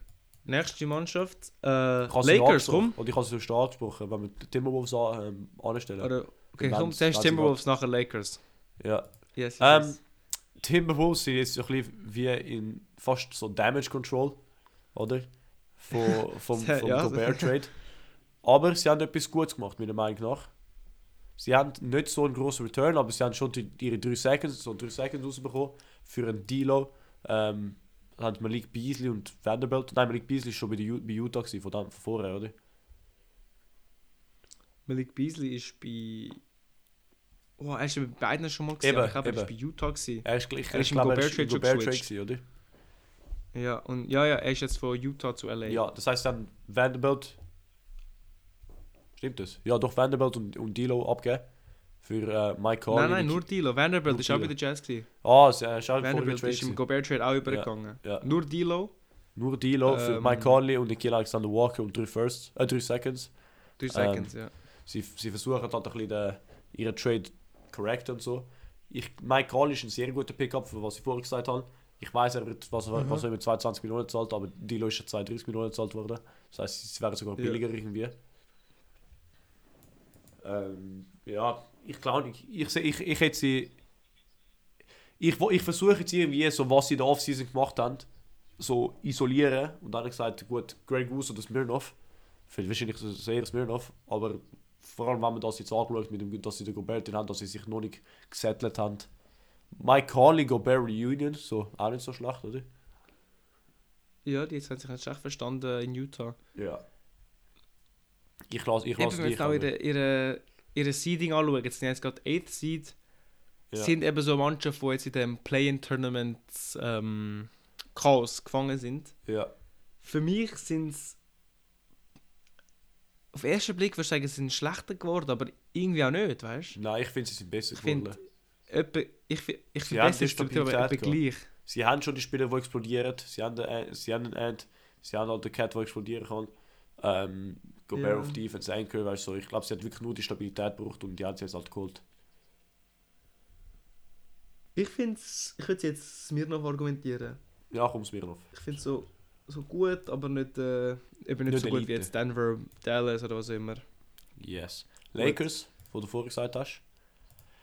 Nächste Mannschaft. Äh, Lakers, komm. Oder ich habe es so stark angesprochen, wenn wir die Timberwolves an, ähm, anstellen. Oder, okay, komm, zuerst Timberwolves, nachher Lakers. ja. Yes, yes, Ähm. Timberwolves sind jetzt so ein bisschen wie in fast so Damage Control, oder? Von, vom, vom ja. Gobert Trade. Aber sie haben etwas Gutes gemacht, meiner Meinung nach. Sie haben nicht so einen grossen Return, aber sie haben schon die, ihre 3 Seconds, so 3 Seconds rausbekommen für einen Dilo. Ähm, haben Malik Beasley und Vanderbilt. Nein, Malik Beasley war schon bei, der bei Utah gewesen, von, dann, von vorher, oder? Malik Beasley ist bei. Oh, er ist bei beiden schon mal gesehen. Eben, Ich glaube, er ist bei. Utah gewesen. Er ist gleich, Er ist glaube, er ist Trade schon Gobert Trade geswitcht. gewesen, oder? Ja, und ja, ja, er ist jetzt von Utah zu LA. Ja, das heißt dann Vanderbilt. Stimmt das? Ja, doch Vanderbilt und, und Dilo abgeben. Für äh, Mike Conley. nein, nein, nur Dilo. Vanderbilt ist auch bei den Jazz gewesen. Ah, es ist auch Vanderbilt ist im. Gobert Trade auch übergegangen. Ja. Nur Dilo, Nur Dilo für Ähm, Mike Conley und Nikhil Alexander Walker und 3 Firsts, äh 3 Seconds. 3 Seconds, ja. Sie, sie versuchen halt ein bisschen den, ihren Trade correct und so. Ich, Mike Conley ist ein sehr guter Pickup, für was ich vorher gesagt habe. Ich weiß, er wird, was, Mhm. was er mit 22 Millionen zahlt, aber Dilo ist ja 32 Millionen gezahlt worden. Das heißt, sie wären sogar Ja. billiger irgendwie. Ähm, ja, ich glaube, ich, ich, ich, ich hätte sie. Ich, ich versuche jetzt irgendwie, so was sie in der Offseason gemacht haben, so isolieren. Und dann habe ich gesagt, gut, Greg Goose oder Smirnoff. Vielleicht wahrscheinlich so sehr Smirnoff, aber vor allem, wenn man das jetzt anschaut, mit dem, dass sie den Gobert haben, dass sie sich noch nicht gesettelt haben. Mike Conley, Gobert Reunion, so auch nicht so schlecht, oder? Ja, die haben sich jetzt echt verstanden in Utah. Ja. Ich lasse ich Eben, wenn wir jetzt auch ihre, ihre, ihre Seeding anschauen, jetzt sind jetzt gerade 8th Seed, Ja. sind eben so Mannschaften, die jetzt in dem Play-In-Tournament ähm, Chaos gefangen sind. Ja. Für mich sind es auf den ersten Blick würde ich sagen, sie sind schlechter geworden, aber irgendwie auch nicht, weißt Nein, ich finde, sie sind besser Ich find- geworden. du? Ich, fi- ich finde haben besser, aber Stabilität etwa gleich. Sie haben schon die Spieler, die explodieren. Sie haben den, Ant- sie haben den Ant, sie haben halt den Cat, der explodieren kann. Ähm, Gobert Ja. auf Defense, Anchor, weißt du, so. ich glaube, sie hat wirklich nur die Stabilität gebraucht und die hat sie jetzt halt geholt. Ich finde ich würde jetzt mir noch argumentieren. Ja, komm, Smirnov. Ich finde es so, so gut, aber nicht, äh, eben nicht, Nicht so gut Elite. wie jetzt Denver, Dallas oder was immer. Yes. Lakers, wo du vorher gesagt hast.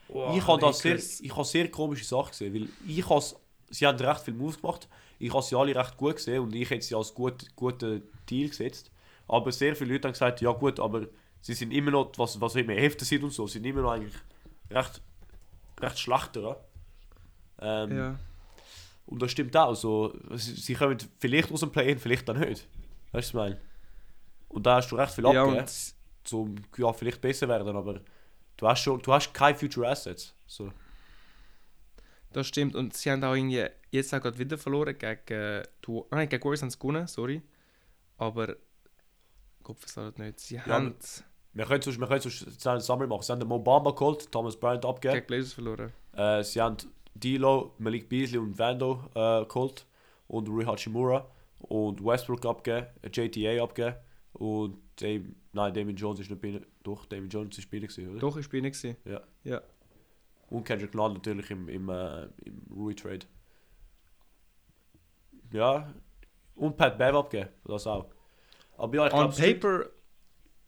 Wow, ich habe da sehr, ich habe sehr komische Sachen gesehen, weil ich has, sie haben recht viel Moves gemacht. Ich habe sie alle recht gut gesehen und ich hätte sie als gut, guten Deal gesetzt. Aber sehr viele Leute haben gesagt, ja gut, aber sie sind immer noch, was, was immer Hälfte sind und so, sind immer noch eigentlich recht, recht schlechter. Ähm, Ja. Und das stimmt auch. So, sie, sie kommen vielleicht aus dem Play-In, vielleicht dann nicht. Weißt du, was ich meine? Und da hast du recht viel Ja, abgegeben, zum ja, vielleicht besser werden, aber du hast schon, du hast keine Future Assets. So. das stimmt. Und sie haben auch irgendwie jetzt auch gerade wieder verloren gegen äh, die, nein, gegen Warriors haben sie gewonnen, sorry. Aber Gott versteht nicht. Sie haben Wir können sonst, wir können sonst eine Sammlung machen. Sie haben den Mobamba geholt, Thomas Bryant abgegeben. gegen Blazers verloren. Äh, sie haben D'Lo, Malik Beasley und Vando äh, geholt. Und Rui Hachimura. Und Westbrook abgegeben, äh, JTA abgegeben. Und Dame, nein, Damien Jones ist nicht bei ihnen- Doch, Damien Jones ist bei ihnen gewesen, oder? Doch, ich bin nicht. gewesen. Ja. Ja. Und Kendrick Nunn natürlich im, im, äh, im Rui Trade. Ja. Und Pat Bev abgegeben, das auch. Aber ja, ich On glaube, paper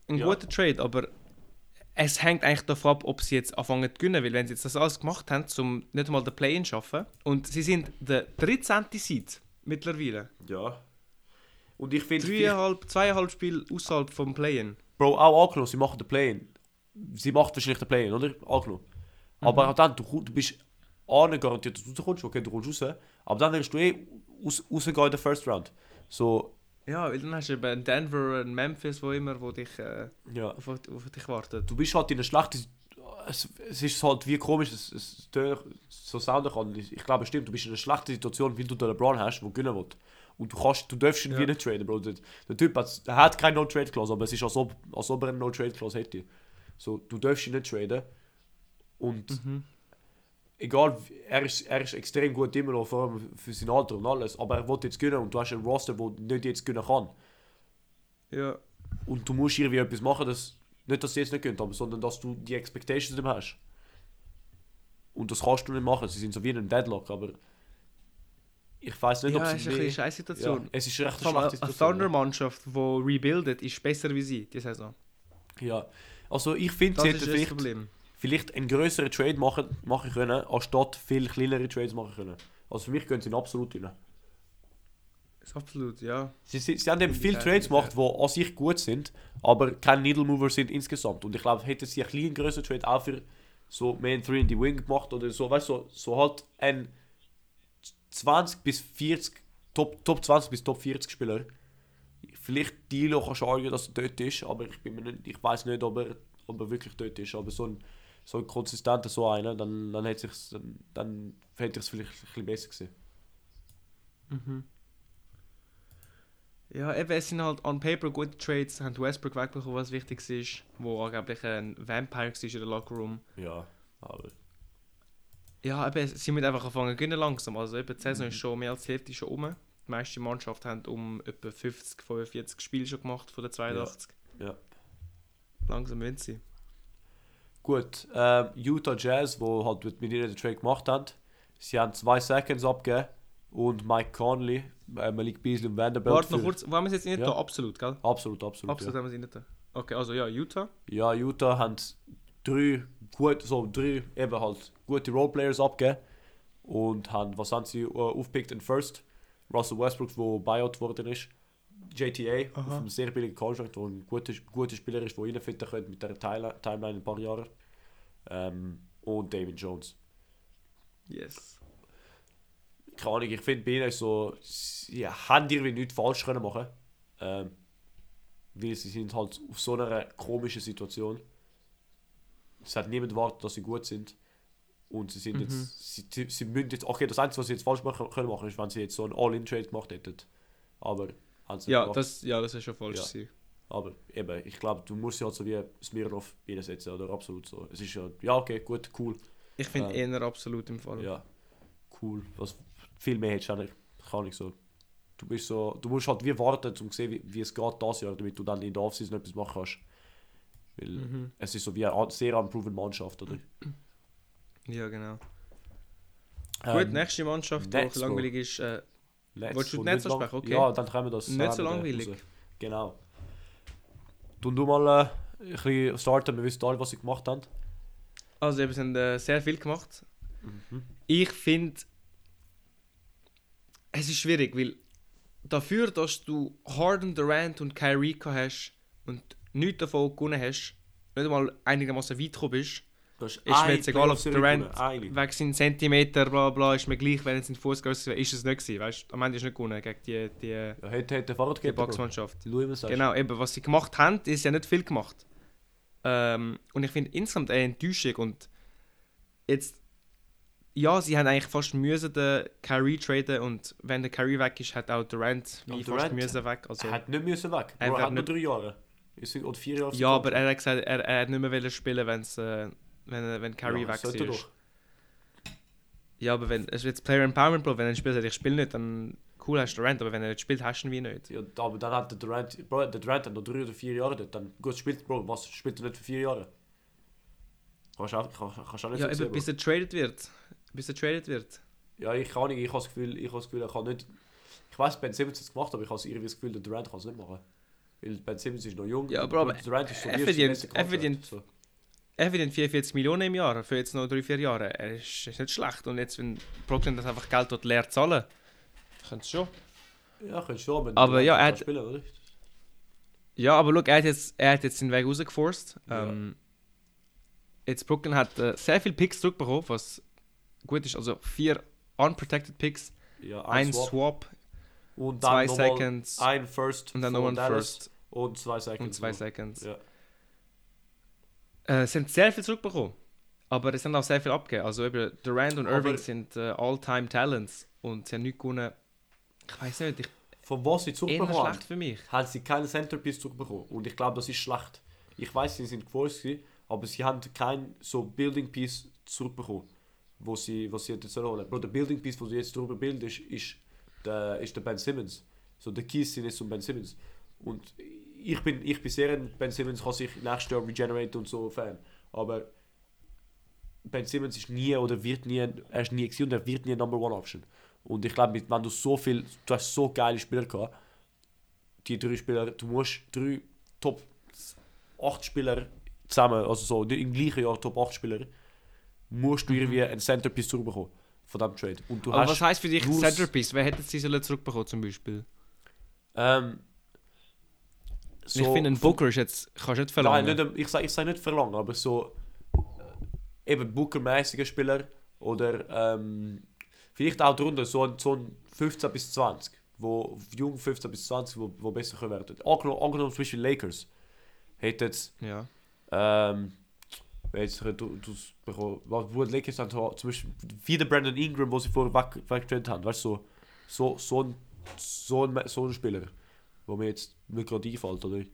ein Ja. guter Trade, aber es hängt eigentlich davon ab, ob sie jetzt anfangen zu gewinnen. Weil wenn sie jetzt das alles gemacht haben, um nicht einmal den Play-In zu schaffen, und sie sind der 13. Seed mittlerweile. Ja. Und ich finde, Dreieinhalb, zweieinhalb Spiele außerhalb vom Play-In. Bro, auch angenommen, sie machen den Play-In. Sie macht wahrscheinlich den Play-In, oder? Angenommen. Aber auch dann, du, du bist nicht garantiert, dass du rauskommst. Okay, du kommst raus. Aber dann wirst du eh raus, rausgehen in der First Round. So, Ja, weil dann hast du eben Denver und Memphis, wo immer, wo dich, äh, ja. auf, auf dich wartet. Du bist halt in einer schlechten es, es ist halt wie komisch, es, es so sounden kann. Ich, ich glaube, es stimmt, du bist in einer schlechten Situation, wie du den LeBron hast, der gewinnen will. Und du kannst, du darfst ihn Ja. wie nicht traden, Bro. Der, der Typ hat, er hat keine No-Trade-Clause, aber es ist, als ob, als ob er eine No-Trade-Clause hätte. So, du darfst ihn nicht traden. Und Mhm. Egal, er ist, er ist extrem gut immer noch, vor allem für sein Alter und alles, aber er will jetzt gewinnen und du hast einen Roster, der nicht jetzt gewinnen kann. Ja. Und du musst irgendwie etwas machen, dass, nicht, dass sie jetzt nicht können, sondern dass du die Expectations nicht hast. Und das kannst du nicht machen, sie sind so wie in einem Deadlock, aber ich weiß nicht, Ja, ob es sie ist eine mehr- scheiß Situation. Ja, es ist recht Vor eine Eine. Thunder-Mannschaft, die rebuildet, ist besser wie sie, diese Saison. Ja, also ich finde, Das sie hätten das vielleicht, Problem. Vielleicht einen größeren Trade machen, machen können, anstatt viel kleinere Trades machen können. Also für mich gehen sie in absolut rein. Absolut, ja. Sie, sie, sie haben eben viele Trades gemacht, die an sich gut sind, aber kein Needle Mover sind insgesamt. Und ich glaube, hätten sie einen kleinen größeren Trade auch für so Main 3 in die Wing gemacht oder so, weißt du, so, so halt ein 20 bis 40, Top, Top 20 bis Top 40 Spieler. Vielleicht Dilo kannst du argumentieren, dass er dort ist, aber ich, bin mir nicht, ich weiß nicht, ob er, ob er wirklich dort ist. Aber so ein, so ein konsistenter so einer, dann, dann hätte ich dann, dann hätte ich es vielleicht ein bisschen besser gesehen. Mhm. Ja, eben, es sind halt on paper gute Trades, haben Westbrook wegbekommen, was wichtig ist, wo angeblich ein Vampire war in der Lockerroom. Ja, aber Ja, eben, sie müssen einfach anfangen gewinnen langsam. Also eben, die Saison Mhm. ist schon mehr als die Hälfte schon um. Die meisten Mannschaften haben um etwa 50, 45 Spiele schon gemacht von den 82. ja. Langsam müssen sie. Gut, ähm, Utah Jazz, wo halt mit ihnen den Trade gemacht haben, sie haben zwei Seconds abgegeben und Mike Conley, äh, Malik Beasley und Vanderbilt. Warte noch kurz, wo haben wir es jetzt nicht Ja. da? Absolut, gell? Absolut, absolut. Absolut haben wir es nicht da. Okay, also ja, Utah. Ja. ja, Utah haben drei, gut, so drei eben halt gute Roleplayers abgegeben und haben, was haben sie äh, aufgepickt in First? Russell Westbrook, wo Buyout worden ist. JTA, Aha. auf einem sehr billigen Contract, der ein guter, guter Spieler ist, der reinfinden könnte mit dieser Timeline in ein paar Jahren. Ähm, und David Jones. Yes. keine Ahnung, ich finde bei ihnen so, sie haben irgendwie nichts falsch können machen. Ähm, weil sie sind halt auf so einer komischen Situation. Es hat niemand erwartet, dass sie gut sind. Und sie sind Mhm. jetzt, sie, sie müssen jetzt, okay, das Einzige, was sie jetzt falsch machen können machen, ist, wenn sie jetzt so einen All-In-Trade gemacht hätten. Aber nicht Ja, gemacht. das, ja, das ist schon falsch. Ja. Aber eben, ich glaube, du musst sie halt so wie Smirnov einsetzen, oder absolut so. Es ist ja, ja okay, gut, cool. Ich finde Ja. eher absolut im Fall. Ja, cool. Was, viel mehr hättest du nicht. Kann ich so. Du bist so, du musst halt wie warten, um zu sehen, wie, wie es geht das Jahr, damit du dann in der Offseason etwas machen kannst. Weil Mhm. es ist so wie eine sehr unproven Mannschaft, oder? Ja, genau. Ähm, Gut, nächste Mannschaft, die auch langweilig ist. Äh, Willst du nicht lang- ansprechen? Okay. Ja, dann können wir das. Nicht so langweilig. raus. Genau. Tun du mal äh, ein bisschen starten, wir wissen alle, was sie gemacht haben. also, sie haben äh, sehr viel gemacht. Mhm. Ich finde, es ist schwierig, weil dafür, dass du Harden, Durant und Kyrie hast und nichts davon gewonnen hast, nicht einmal einigermaßen weit gekommen bist, ist mir jetzt egal, ob Durant wegen seinen Zentimeter, bla bla, ist mir gleich, wenn es in Fuß wäre, ist es nicht gewesen, weißt du? Am Ende ist nicht gewonnen gegen die, die, Ja, hätte, hätte Fahrrad die. Boxmannschaft. Genau, eben, was sie gemacht haben, ist ja nicht viel gemacht. Ähm, und ich finde insgesamt eine Enttäuschung und jetzt, ja, sie haben eigentlich fast müssen den Kyrie traden und wenn der Kyrie weg ist, hat auch Durant wie Und fast Durant müssen weg. Also, Er hat nicht müssen weg. Er hat nur drei Jahre. Es Oder vier Jahre. ja, aber er hat gesagt, er, er hat nicht mehr wollen spielen, wenn's, äh, wenn, wenn Kyrie ja, weg ist. doch. Ja, aber wenn, es ist jetzt Player Empowerment, Bro, wenn er spielt, sagt, ich spiele nicht, dann cool hast du Durant, aber wenn er nicht spielt, hast du ihn wie nicht. Ja, aber dann hat der Durant, Bro, der Durant hat noch drei oder vier Jahre dort. Dann gut spielt, Bro, was spielt er nicht für vier Jahre? Kannst du auch, kann, kannst auch nicht Ja, so eben, bis er traded wird. Bis er traded wird. Ja, ich kann nicht, ich habe das Gefühl, ich habe das Gefühl, er kann nicht. Ich weiß, Ben Simmons hat es gemacht, aber ich habe irgendwie das Gefühl, der Durant kann es nicht machen. Weil Ben Simmons ist noch jung. Ja, Bro, aber Durant ist so er er verdient- So. Er verdient 44 Millionen im Jahr für jetzt noch 3-4 Jahre. Er ist, ist nicht schlecht. Und jetzt, wenn Brooklyn das einfach Geld dort leer zahlen, können sie schon. Ja, könntest du schon, aber, Aber ja, er hat- spielen, oder? Ja, aber schau, er hat jetzt, er hat jetzt den Weg rausgeforst. Ja. Ähm, jetzt Brooklyn hat äh, sehr viele Picks zurückbekommen, was gut ist. Also vier unprotected Picks, Ja, ein Swap. Swap, und zwei Seconds ein First und dann nochmal ein First und zwei Seconds. und zwei noch. Seconds. Ja. Äh, sie haben sehr viel zurückbekommen. Aber es sind auch sehr viel abgegeben. Also eben Durant und Aber- Irving sind äh, All-Time Talents und sie haben nicht gewonnen. Ich weiß nicht, ich, Von was sie zurückbekommen haben, schlecht für mich. haben sie keinen Centerpiece zurückbekommen. Und ich glaube, das ist schlecht. Ich weiß, sie sind geforst, aber sie haben kein so Building Piece zurückbekommen, wo sie, was sie jetzt holen. Bro, der Building Piece, wo sie jetzt drüber bilden, ist, ist, der, ist der Ben Simmons. So, der Keys sind jetzt zum Ben Simmons. Und ich bin, ich bin sehr ein Ben Simmons kann sich nächstes Jahr regenerate und so Fan. Aber Ben Simmons ist nie oder wird nie, er ist nie und er wird nie Number One Option. Und ich glaube, wenn du so viel, du hast so geile Spieler gehabt, die drei Spieler, du musst drei Top 8 Spieler zusammen, also so im gleichen Jahr Top 8 Spieler, musst du irgendwie ein Centerpiece zurückbekommen von diesem Trade. Und du Aber hast, was heisst für dich Centerpiece? Wer hätte sie sollen zurückbekommen zum Beispiel? ähm, so ich finde, ein Booker ist jetzt, kannst du nicht verlangen. Nein, nicht, ich sage ich sag nicht verlangen, aber so äh, eben Booker-mäßiger Spieler oder ähm, vielleicht auch drunter, so ein, so ein 15 bis 20, wo jung 15 bis 20, wo, wo besser können werden. Angenommen, angenommen zum Beispiel Lakers hätte jetzt ja. ähm, jetzt du, du was- die Lakers dann zum Beispiel wie der Brandon Ingram, wo sie vorher weg, weggetradet haben, weißt du, so, so, so, ein, so, ein, so ein Spieler, wo mir jetzt nicht gerade einfällt, oder?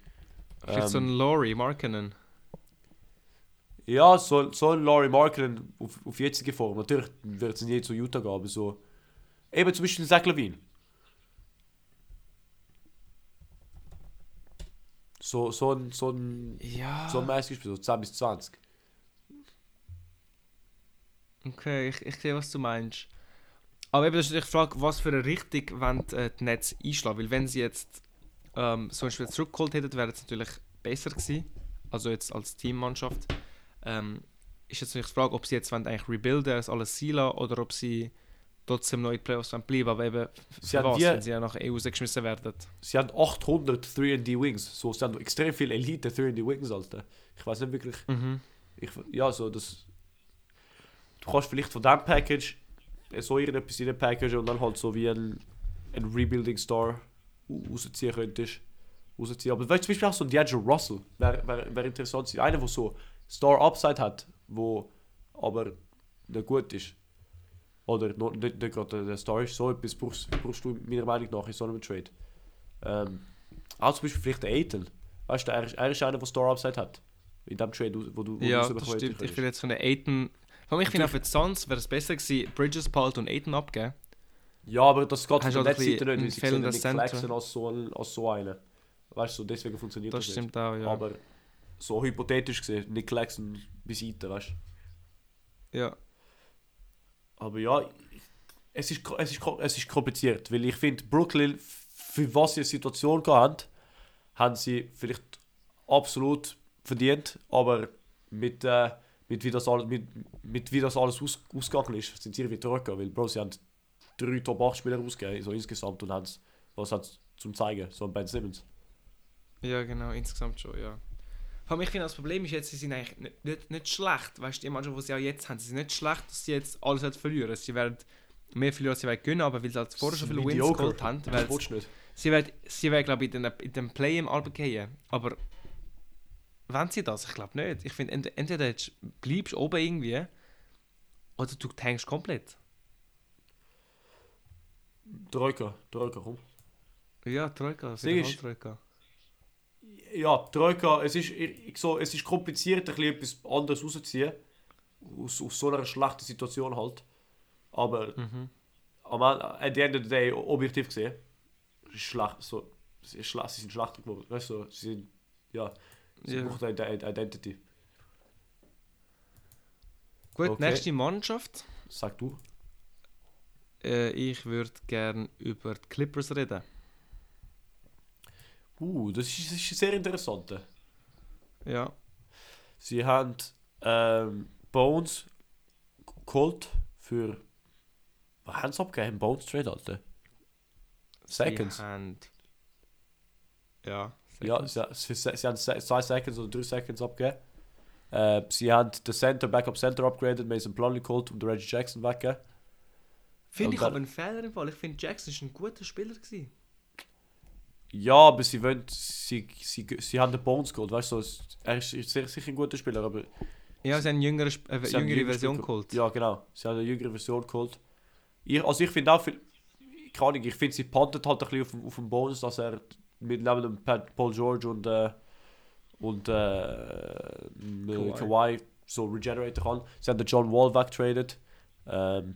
Vielleicht so Ähm, ein Laurie Markkanen. Ja, so, so ein Laurie Markkinen auf, auf jetzige Form. Natürlich wird es nie zu Utah gehen, aber so. Eben zum Beispiel Zach Levine. So, so ein, so ein, Ja. so ein mäßiges Spiel, so 10 bis 20. Okay, ich, ich sehe, was du meinst. Aber eben, das ist natürlich die Frage, was für eine Richtung wollen äh, die Netz einschlagen. Weil wenn sie jetzt ähm, so ein Spiel zurückgeholt hätten, wäre es natürlich besser gewesen. Also jetzt als Teammannschaft. Ähm, ist jetzt natürlich die Frage, ob sie jetzt wollen eigentlich rebuilden, das alles sein lassen, oder ob sie trotzdem noch in die Playoffs bleiben. Aber eben, Sie haben was, wie- wenn sie ja nach EU rausgeschmissen werden. Sie haben 800 3D Wings. So, sie haben extrem viele Elite 3D Wings, Alter. Ich weiß nicht wirklich. Mhm. Ich, ja, so das. Du kannst vielleicht von diesem Package so irgendetwas in den Package und dann halt so wie ein, ein Rebuilding Star ra- rausziehen könntest. Rausziehen. Aber weißt du, zum Beispiel auch so ein D'Angelo Russell wäre wär, wär interessant sein. Einer, der so Star Upside hat, wo aber nicht gut ist. Oder noch nicht, nicht gerade der Star ist. So etwas brauchst, brauchst du meiner Meinung nach in so einem Trade. Ähm, auch zum Beispiel vielleicht der Aiton. Weißt du, er ist, er ist einer, der Star Upside hat. In dem Trade, wo du wo Ja, das stimmt. Ich finde jetzt von den Aiton. Ich finde auch für die Suns wäre es besser gewesen, Bridges, Palt und Aiton abgeben. Ja, aber das geht von der Netzseite nicht, weil sie sehen nicht flexen als so, ein- als so einen. Weißt du, deswegen funktioniert Das das, stimmt auch, nicht. ja. Aber so hypothetisch gesehen, nicht Claxton beiseite, weißt du. ja. Aber ja, es ist, es ist, es ist kompliziert, weil ich finde, Brooklyn, für was sie eine Situation gehabt haben, haben sie vielleicht absolut verdient, aber mit, äh, mit, wie, das alles, mit, mit wie das alles aus, ausgegangen ist, sind sie irgendwie zurückgegangen, weil Bro, sie haben drei Top 8 Spieler ausgegeben, so insgesamt, und haben was hat zum zeigen, so ein Ben Simmons. Ja, genau, insgesamt schon, ja. Vor allem, ich finde, das Problem ist jetzt, sie sind eigentlich nicht, nicht, nicht schlecht. Weißt du, die Mannschaft, die sie auch jetzt haben, sie sind nicht schlecht, dass sie jetzt alles halt verlieren. Sie werden mehr verlieren, als sie werden gönnen, aber weil sie halt vorher schon viele Wins geholt haben, Das werden nicht. sie werden, sie werden glaube ich, in, den- in dem Play im Album gehen. Aber wenn sie das? Ich glaube nicht. Ich finde, ent entweder bleibst du oben irgendwie, oder du tankst komplett. Troika, Troika, komm. Ja, ist- Troika. Ja, Troika, es ist, ich, so, es ist kompliziert, ein bisschen etwas anderes rauszuziehen. Aus, aus so einer schlechten Situation halt. Aber Mhm. am Ende, at the end of the day, objektiv gesehen, ist schlecht, so, es ist schlecht, sie sind schlechter geworden. Weißt du, sie sind, ja, sie Ja. brauchen eine Ide- Identity. Gut, Okay. nächste Mannschaft. Sag du. Äh, ich würde gerne über die Clippers reden. Uh, das ist, das ist sehr interessant. Ja. Sie haben ähm, Bones geholt für. Was haben sie abgegeben? Bones Trade, Alter. Seconds. Sie haben... Ja, Ja, sie, sie, sie haben se- zwei Seconds oder drei Seconds abgegeben. Äh, sie haben den Center, Backup Center upgraded, Mason Plumlee geholt und Reggie Jackson weggegeben. Finde ich aber einen Fehler im Fall. Ich finde, Jackson ist ein guter Spieler gewesen. Ja, aber sie wollen, sie, sie, sie haben den Bones geholt, weißt du, er ist ist sehr sicher ein guter Spieler, aber Ja, sie haben eine jüngere, äh, haben jüngere jüngere Version geholt. Ja, genau. Sie haben eine jüngere Version geholt. Ich, also ich finde auch viel... Keine Ahnung, ich finde, sie puntet halt ein bisschen auf, dem- auf dem Bonus, dass er mit neben Paul George und, äh, und äh, Kawhi. Kawhi. So regeneraten kann. Sie haben den John Wall weggetradet, ähm,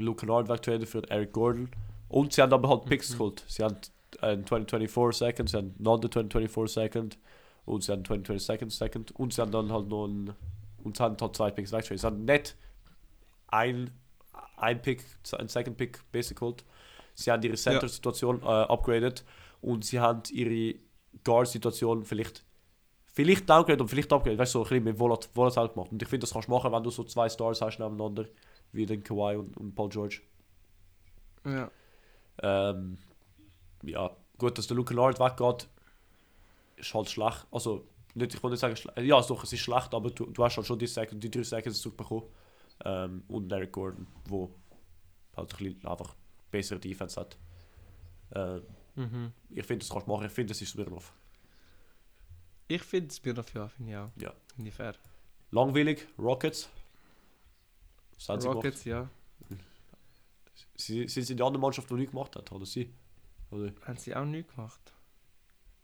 Luke Kennard weggetradet für Eric Gordon. Und sie haben aber halt Picks Mhm. geholt. Sie haben einen 2024 Second, sie haben noch einen 2024 Second und sie haben einen 2022 Second und sie haben dann halt noch einen und sie haben halt zwei Picks weggetradet. Sie haben nicht ein, ein Pick, ein Second Pick besser geholt. Sie haben ihre Center-Situation äh, upgraded und sie haben ihre Guard-Situation vielleicht vielleicht downgrade und vielleicht upgrade, weißt du, so ein bisschen mit volat gemacht. Und ich finde, das kannst du machen, wenn du so zwei Stars hast nebeneinander, wie den Kawhi und, und Paul George. Ja. Ähm, ja, gut, dass der Luke Kennard weggeht, ist halt schlecht. Also, nicht, ich wollte nicht sagen, ja, doch, es ist schlecht, aber du, du hast halt schon die, Second, die drei Seconds zurückbekommen. Ähm, und Eric Gordon, wo halt ein bisschen einfach bessere Defense hat. Ähm, Mhm. ich finde, das kannst du machen. Ich finde, das ist Smirnov. Ich finde es mir dafür, finde ich auch. Ja. Finde ich fair. Langweilig, Rockets. Haben gemacht? Rockets, ja. Sie, sind sie die andere Mannschaft, die nichts gemacht hat, oder sie? Oder? Haben sie auch nichts gemacht.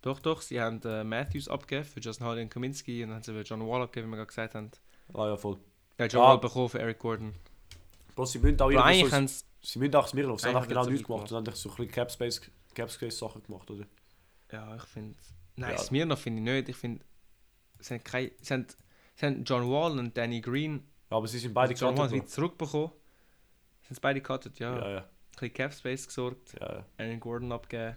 Doch, doch, sie haben äh, Matthews abgegeben für Justin Hardy und Kaminski und dann haben sie John Wall abgegeben, wie wir gerade gesagt haben. Ah ja, voll. Ja, John Ah. Wall bekommen für Eric Gordon. Bro, sie müssen auch irgendwie eigentlich so, haben sie... müssen auch Smirnov, sie haben Eigentlich auch genau nichts viel gemacht. Sie haben so ein bisschen Cap Space, Cap Space Sachen gemacht, oder? Ja, ich finde... Nein, Ja. Smirnoff finde ich nicht. Ich finde... Sie haben, kein, sie, haben, sie haben John Wall und Danny Green... Ja, aber sie sind beide also gecuttet, wieder zurückbekommen. Sind beide gecuttet, ja. Ja. Ja, Ein ja, bisschen Cap Space gesorgt. ja, ja. Aaron Gordon abgeben.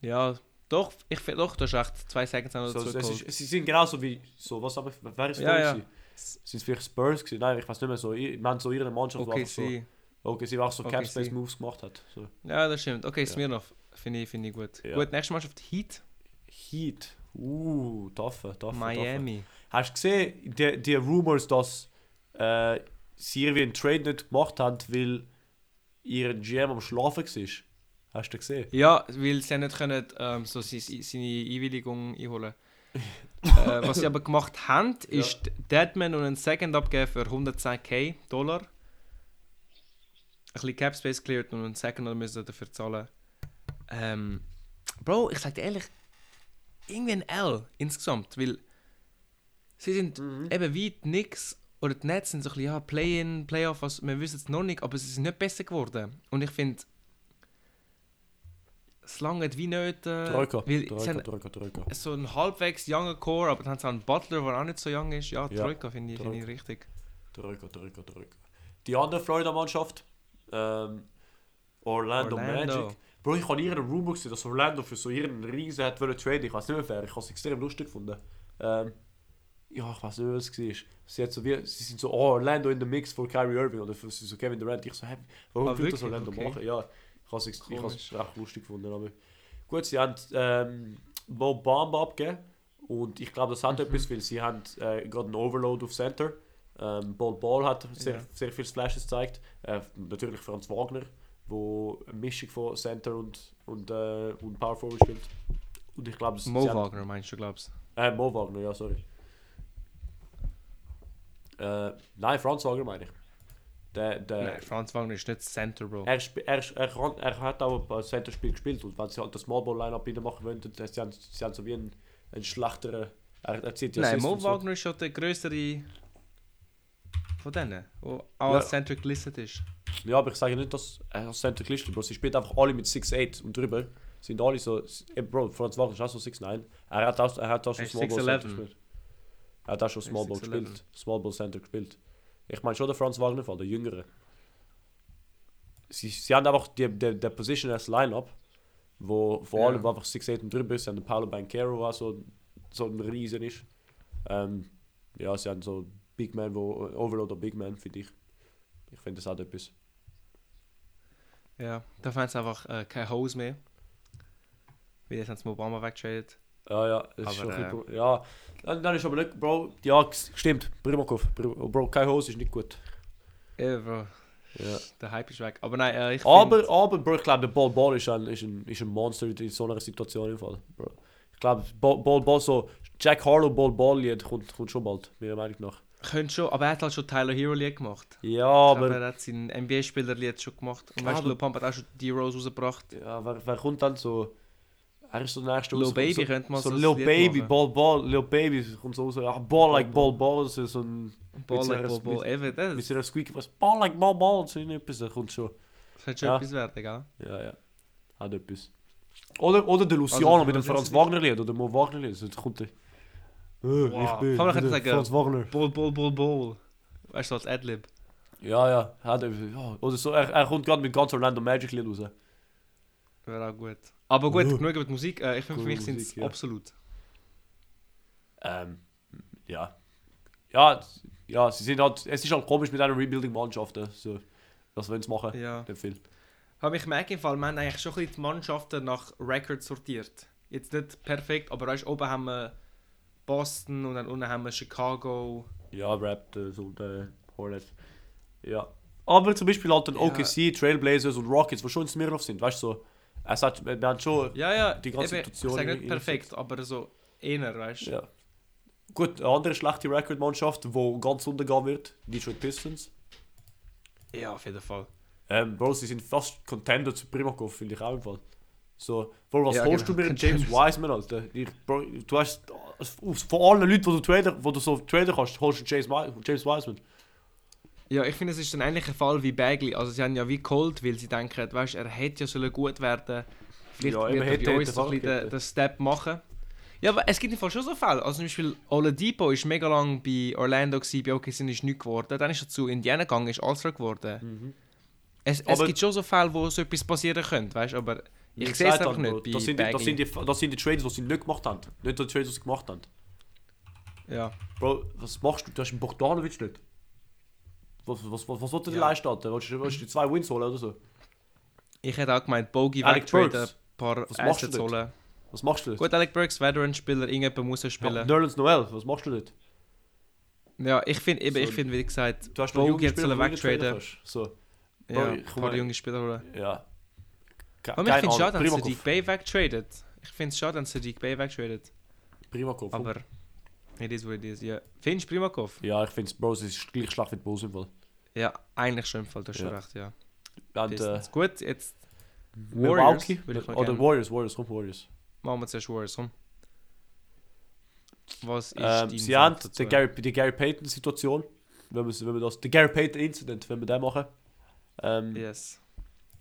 Ja, doch, ich finde doch, du hast echt zwei Seconds an So, es ist, sie sind genauso wie, so, was aber, wer ist Ja, ja, ja. ja. Sind es vielleicht Spurs gewesen? Nein, ich weiß nicht mehr so. Ich meine, so ihre Mannschaft Okay, so, sie. okay, sie auch so Okay, Cap Space sie. Moves gemacht hat. So. Ja, das stimmt. Okay, Ja. Smirnoff. Finde ich, finde ich gut. Ja. Gut, nächste Mannschaft Heat. Heat. Uh, taffe, taffe. Miami. Hast du gesehen, die, die Rumors, dass äh, einen Trade nicht gemacht haben, weil ihr GM am Schlafen war? Hast du gesehen? Ja, weil sie nicht können, ähm, so seine, seine Einwilligung einholen äh, Was sie aber gemacht haben, Ja. ist Deadman und einen Second abgeben für 110k Dollar. Ein bisschen Cap Space cleared und einen Second müssen dafür zahlen. Ähm, Bro, ich sag dir ehrlich, irgendwie ein L insgesamt, weil sie sind Mhm. eben weit nix oder die Nets sind so ein bisschen, ja, Play-in, Playoff, was, wir wissen es noch nicht, aber sie sind nicht besser geworden. Und ich finde, es langt wie nicht, äh, Troika. weil Troika, haben Troika, Troika. so einen halbwegs jungen Core, aber dann haben sie auch einen Butler, der auch nicht so jung ist. Ja, Ja, Troika finde ich, find ich richtig. Troika, Troika, Troika. Die andere Florida-Mannschaft, ähm, Orlando, Orlando. Magic. Bro, ich habe ihren Rumor gesehen, dass Orlando für so ihren Riesen hat wollen traden. Ich weiß nicht mehr fair, ich habe es extrem lustig gefunden. Ähm, ja, ich weiß nicht, was es war. Sie, hat so wie, sie sind so, oh, Orlando in the Mix für Kyrie Irving oder für so Kevin Durant. Ich so, hä, warum Ah, tut das? Orlando Okay. machen? Ja, ich habe es recht lustig gefunden. Aber gut, sie haben ähm, Bob Bamba abgegeben. Und ich glaube, das hat Mhm. etwas, weil sie haben äh, gerade einen Overload auf Center. Ähm, Ball Ball hat sehr, Ja. sehr viele Flashes gezeigt. Äh, natürlich Franz Wagner, wo eine Mischung von Center und, und, äh, und Power Forward spielt. Und ich glaube, Mo Wagner meinst du, glaubst Äh, Mo Wagner, ja, sorry. Äh, nein, Franz Wagner meine ich. Der, du? der, Nein, Franz Wagner ist nicht Center, Bro. er, er, er, kann, er hat auch ein Center-Spiel gespielt und wenn sie halt das Small Ball Line-Up machen wollen, dann sie haben sie haben so wie einen, einen schlechteren. Er, er zieht Nein, Mo und so. Wagner ist schon der größere von denen, der auch Ja. als Center gelistet ist. Ja, aber ich sage nicht, dass er Center gelistet Bro. Sie spielt einfach alle mit 6'8 und drüber. Sind alle so. eh, Bro, Franz Wagner ist auch so 6'9. Er hat auch, er hat auch schon Small Ball 6'11. Center gespielt. Er hat auch schon Small Ball 6'11. gespielt. Small Ball Center gespielt. Ich meine schon der Franz Wagner Fall, der Jüngere. Sie, sie haben einfach die, die, die Position als Line-Up, wo vor Ja. allem einfach 6'8 und drüber ist. Sie haben den Paulo Banquero, der so, so ein Riesen ist. Ähm, ja, sie haben so Big Man, wo Overload oder Big Man, finde ich. Ich finde, das hat etwas. Ja, da fand sie einfach äh, keine Hose mehr. Weil jetzt haben sie Obama weggetradet. Ja, ja, es ist Aber, schon ein äh, bisschen, ja. Dann, ist aber nicht, Bro, ja, g- stimmt, Primakov, Bro, Bro keine Hose ist nicht gut. Ja, Bro, Ja. der Hype ist weg. Aber nein, äh, ich Aber, find- aber, Bro, ich glaube, der Ball Ball ist ein, ist, ein, ist ein Monster in so einer Situation im Fall, Bro. Ich glaube, Ball Ball, Ball so, Jack Harlow Ball Ball Lied kommt, kommt schon bald, meiner Meinung nach. Könnte schon, aber er hat halt schon Tyler Hero Lied gemacht. Ja, Ich glaube, aber er hat sein NBA-Spieler-Lied schon gemacht. Und weißt du, aber- Lil Pump hat auch schon die Rose rausgebracht. ja, wer, wer kommt dann so? Er ist so der nächste Lil raus- Baby so, könnte man so so Lil Baby, machen. Ball Ball, Lil Baby kommt so raus. Ja, Ball like Ball Ball, das ist so ein Ball like Ball Ball. Eben, das, mit seiner Squeaky was Ball like Ball Ball, so etwas, das kommt schon. das könnte schon Ja. etwas werden, gell? Ja, ja. Hat etwas. Oder, oder der Luciano Also, mit dem Franz jetzt- Wagner Lied oder Mo Wagner Lied. So kommt der. Äh, Wow. Ich bin Kann man sagen- Franz Wagner. Ball, Ball, Ball, Ball. Weißt du, als Adlib. Ja, ja. Er. Oder so, er, er kommt gerade mit ganz Orlando Magic Lied raus. Wäre auch gut. Aber gut, genug über die Musik. Äh, ich finde, für mich sind es ja. absolut. Ähm, ja. Ja, ja, sie sind halt, es ist halt komisch mit einer Rebuilding-Mannschaft, so, was wollen sie machen, Ja. den Film. Aber ich merke im Fall, wir haben eigentlich schon ein bisschen die Mannschaften nach Record sortiert. Jetzt nicht perfekt, aber weißt, oben haben wir Boston und dann unten haben wir Chicago. Ja, Raptors und äh, Hornets. Ja. Aber zum Beispiel halt dann Ja. OKC, Trailblazers und Rockets, die schon in Smirnoff sind, weißt du, so. Es hat, wir haben schon, Ja, ja, Die ganze eben, Situation Ich sage nicht perfekt, aber so eher, weißt du. ja. Gut, eine andere schlechte Record-Mannschaft, die ganz untergehen wird, die Detroit Pistons. Ja, auf jeden Fall. Ähm, Bro, sie sind fast Contender zu Primakov, finde ich auch im Fall. So, Bro, was Ja, holst genau, du mir einen James. Wiseman, Alter? Ich, Bro, du hast, von allen Leuten, die du traden, wo du so traden kannst, holst du James, James Wiseman. Ja, ich finde, es ist ein ähnlicher Fall wie Bagley. Also sie haben ja wie geholt, weil sie denken, weißt, er hätte ja sollen gut werden. Vielleicht Ja, wird er hätte, bei uns hätte, ein den, den Step machen. Ja, aber es gibt im Fall schon so Fälle. Also zum Beispiel Oladipo ist mega lang bei Orlando gewesen, bei OKC ist nichts geworden. Dann ist er zu Indiana gegangen, ist All-Star geworden. Es, es Aber- gibt schon so Fälle, wo so etwas passieren könnte, weißt du, aber Ich sehe es einfach nicht das sind, die, das, sind die, das sind die Trades, die sie nicht gemacht haben. Nicht die Trades, die sie gemacht haben. Ja. Bro, was machst du? Du hast einen Bogdanovic nicht. Was, was, was, was soll der Ja. leisten? Willst du, willst du die zwei Wins holen oder so? Ich hätte auch gemeint, Bogey wegtraden, ein paar Was machst du Assets dort? holen. Was machst du jetzt? Gut, Alec Burks, Veteran-Spieler, irgendjemand muss er Ja, spielen. Nerlens Noel, was machst du nicht? Ja, ich finde, eben, So, ich finde, wie gesagt, Du hast Bogey jetzt sollen wegtraden. So, Ja, Bro, ein ich paar junge Spieler holen. ja. Aber ich finde es schade, dass. Sadiq Bay wegtradet. Ich finde es schade, dass Sadiq Bay wegtradet. Primakov. Aber, it is what it is, ja. Findest du Primakov? Ja, ich finde es, Bro, es ist gleich schlecht wie die Bulls im Fall. Ja, eigentlich schon im Fall, du hast schon Ja. recht, ja. Und, äh. Gut, jetzt? Warriors Oder. Warriors, Warriors, komm, Warriors. machen wir zuerst Warriors, komm. Was ist Ähm, sie haben die Gary, die Gary Payton-Situation, wenn wir, wenn wir das, der Gary Payton-Incident, wenn wir den machen. Ähm, Yes.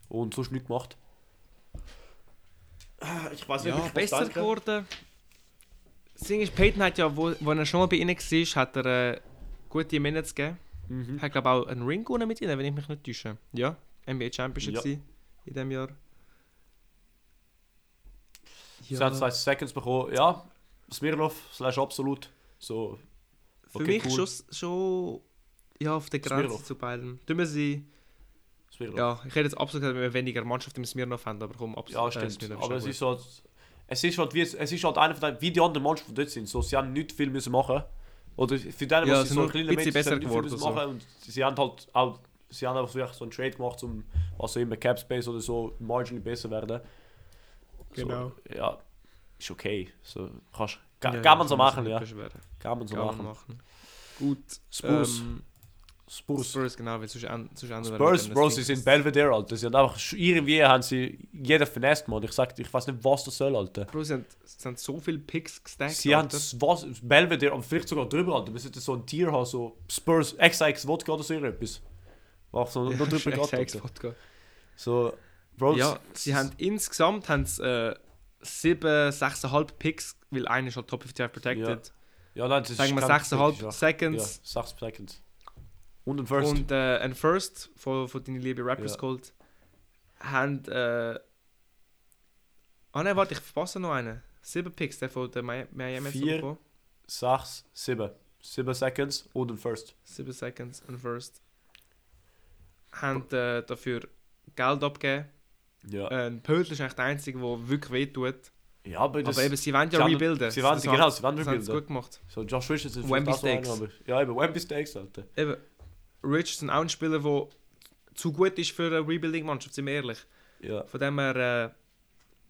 Und sonst nichts gemacht. Ich weiß Ja, besser geworden. Das Ding ist, Peyton hat ja, wo, wo er schon mal bei ihnen war, hat er äh, gute Minutes gegeben. Mhm. Hat glaube auch einen Ring gewonnen mit ihnen, wenn ich mich nicht täusche. Ja, NBA Championship Ja. in diesem Jahr. Sie haben zwei Seconds bekommen. Ja, Smirnov slash absolut. So, Für okay, mich cool. schon, schon ja, auf der Grenze Smirnoff. zu beiden. Tun wir sie. Ja, ich hätte jetzt absolut gesagt, wenn wir weniger Mannschaft im Smirnoff haben, aber komm, absolut. Ja, äh, stimmt. Smirnoff aber es ist halt. Es ist halt wie, es ist halt einer von den, wie die anderen Mannschaften dort sind. So, sie haben nicht viel müssen machen. Oder für die, Ja, was sie sie so sind ein kleiner ein bisschen Mensch sind, besser geworden, müssen so. machen. Und sie haben halt auch, sie haben einfach so einen Trade gemacht, um was auch immer Cap Space oder so marginally besser werden. Genau. So, ja, ist okay. So, kannst, kann, Ja, kann man so kann machen, ja. Kann man so Kann man machen. machen. Gut. Spurs. Ähm, Spurs. Spurs, genau, weil sonst, an, sonst ändern wir Spurs, Bro, sie sind Belvedere, Alter. Sie haben einfach, irgendwie haben sie jeden finest, Mann. Ich sag, ich weiß nicht, was das soll, Alter. Bro, sie haben, sie haben so viele Picks gestackt. Sie haben Alter. was, Belvedere, aber vielleicht sogar drüber, Alter. Wir sollten so ein Tier haben, so Spurs, XX Wodka oder so irgendetwas. Was so noch Ja, drüber ist geht, sechs Alter. Wodka. So, Bro, Ja, sie haben insgesamt haben sie, äh, 7, 6,5 Picks, weil einer ist halt Top 55 Protected. ja, nein, das ist Sagen wir kein 6,5 Pick, ja. Seconds. Ja, 6 Seconds. Und ein First. Und äh, ein First von, von deinen lieben Rappers Ja. geholt. Haben. Äh, ah nein, warte, ich verpasse noch einen. 7 Picks, der von der Mi- Miami Vier. 6, 7. 7 Seconds und ein First. 7 Seconds, ein First. Haben äh, dafür Geld abgegeben. Ja. Ein Pödel ist eigentlich der einzige, der wirklich wehtut. ja, aber das... Aber eben, sie wollen sie ja haben- rebuilden. sie wollen- Das genau, sie wollen das haben sie rebuilden. gut gemacht. so, Josh Richardson ist Wemby Stakes. aber... Ja, eben, Wemby Stakes, Alter. Eben, Richardson auch ein Spieler, der zu gut ist für eine Rebuilding-Mannschaft, sind wir ehrlich. Ja. Von dem her,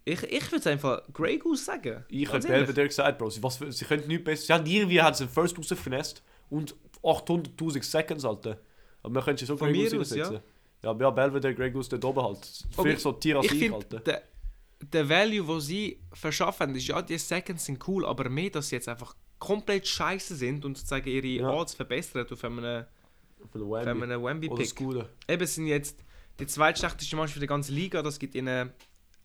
äh, Ich, ich würde einfach Grey Goose sagen. Ich hätte. Belvedere gesagt, Bro. Sie, was, sie können nichts besser. Sie haben irgendwie haben sie den First rausgefinest und 800.000 Seconds, Alter. Aber wir können sie so Grey Goose aus, ja. Ja, ja, Belvedere, Grey Goose dort oben halt. Vielleicht so Tier Alter. der, der Value, den sie verschaffen, ist ja, die Seconds sind cool, aber mehr, dass sie jetzt einfach komplett scheiße sind und sozusagen ihre Ja. Odds verbessern auf einem, Der auf Wemby. einem Oder Wemby-Pick. Eben es sind jetzt die zweitschlechteste Mannschaft für die ganze Liga, das gibt ihnen,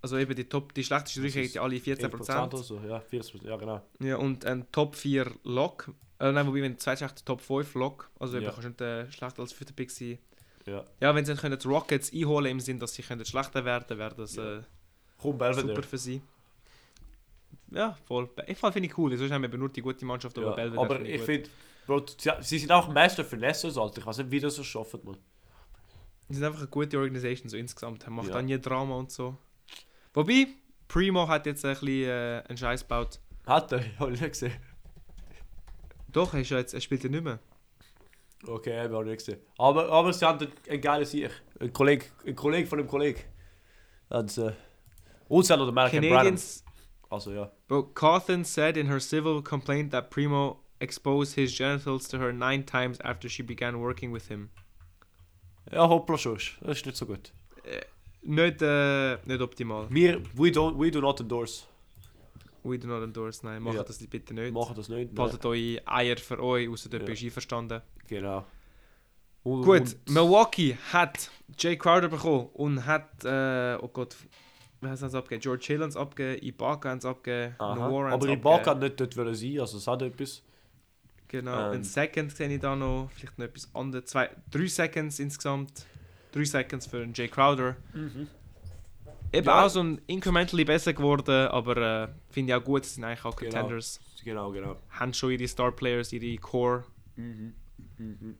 also eben die Top, die schlechteste Drüche ist alle 14%. 11% oder so. Ja, 40%. Ja, genau. Ja, und ein Top 4 Lock. Äh, nein, wobei, wenn zwei schlechte Top 5 Lock, also eben Ja. kannst du nicht äh, schlechter als vierter Pick sein. Ja. Ja, wenn sie können die Rockets einholen im Sinn, dass sie können schlechter werden, wäre das Ja. äh, Komm, super für sie. Ja, voll. Ich finde ich cool. Sonst haben wir eben nur die gute Mannschaft, aber Ja, Belvedere aber ich finde, Bro, sie, sie sind auch Meister Finesse, Alter. Ich weiß nicht, wie das so schaffen, man. Die sind einfach eine gute Organisation so insgesamt. Macht Ja. auch nie Drama und so. Wobei, Primo hat jetzt ein bisschen äh, einen Scheiß gebaut. Hat er? Ich nicht gesehen. Doch, er, ist ja jetzt, er spielt ja nicht mehr. Okay, habe ich auch nicht gesehen. Aber, aber sie haben einen, geilen Sieg. Ein Kollege, ein Kollege von einem Kollegen. Und, äh, und sie haben noch den American. Canadians Also ja. Bro, Cawthon said in her civil complaint that Primo exposed his genitals to her nine times after she began working with him. Ja, hoppla schuss. Das ist nicht so gut. Nicht, äh, nicht optimal. Wir, we, don't, we do not endorse. We do not endorse, nein, macht Ja. das bitte nicht. machen das nicht. Behaltet eure Eier für euch, außer der Ja. bist einverstanden. Genau. Und, Gut, und- Milwaukee hat Jay Crowder bekommen und hat, äh, oh Gott, wer hat es abgegeben? George Hill hat's abgegeben, Ibaka hat es abgegeben, Aber Ibaka abgegeben. kann nicht dort wollen sein, also es hat etwas. Genau, Ähm. ein Second sehe ich da noch, vielleicht noch etwas anderes. Zwei, drei Seconds insgesamt. Drei Seconds für einen Jay Crowder. Eben Ja. auch so ein incrementally besser geworden, aber äh, finde ich auch gut, sind eigentlich auch Genau. Contenders. Genau, genau. Haben schon ihre Star Players, ihre Core. Mhm. Mhm.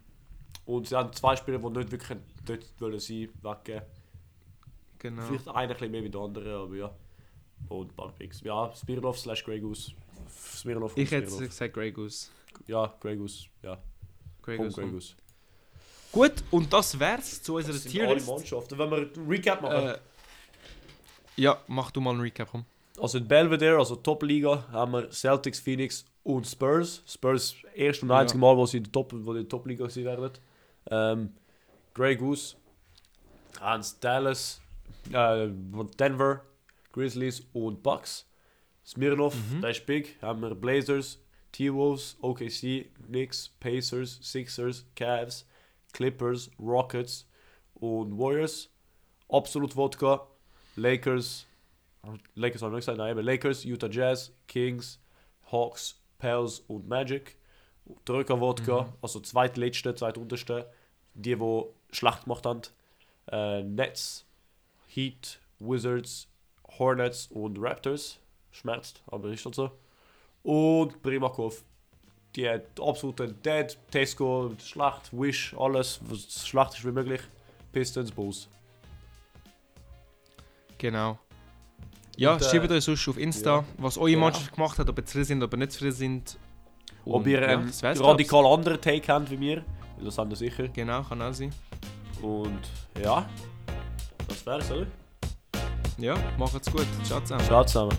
Und sie haben zwei Spieler, die nicht wirklich dort wollen sein, weggeben. Genau. Vielleicht einer ein mehr wie der andere, aber ja. Und ein paar Picks. Ja, Smirnov slash Grey Goose. Smirnov und Ich hätte gesagt Grey Goose. Ja, Grey Goose. Ja, Grey Goose. Grey Goose. Gut, und das wär's zu unserer Das sind alle Tierlist. Mannschaften. Wenn wir einen Recap machen. Äh, ja, mach du mal einen Recap, komm. Also in Belvedere, also Top-Liga, haben wir Celtics, Phoenix und Spurs. Spurs erst und Ja. einzige Mal, wo sie in der Top- wo die Top-Liga sein werden. Ähm, Grey Goose, haben sie Dallas, äh, Denver, Grizzlies und Bucks. Smirnov, Mhm. der ist big, haben wir Blazers, T-Wolves, OKC, Knicks, Pacers, Sixers, Cavs, Clippers, Rockets und Warriors. Absolut Wodka, Lakers, Lakers haben wir nicht gesagt, nein, Lakers, Utah Jazz, Kings, Hawks, Pels und Magic. Drücker Wodka, Mhm. also zweitletzte, zweitunterste, die, die schlecht gemacht haben. Äh, Nets, Heat, Wizards, Hornets und Raptors. Schmerzt, aber ist halt so. Und Primakov. Die hat absolute Dead, Tesco, schlecht, Wish, alles, was so schlecht ist wie möglich. Pistons, Bulls. Genau. Ja, Und, äh, schreibt euch sonst auf Insta, ja. was eure Ja. Mannschaft gemacht hat, ob ihr zufrieden sind, ob ihr nicht zufrieden sind. Ob Und ihr ja, einen wär's, glaub's. radikal anderen Take habt wie mir, das haben wir sicher. Genau, kann auch sein. Und ja, das wär's, oder? Ja, macht's gut. Ciao zusammen. Ciao zusammen.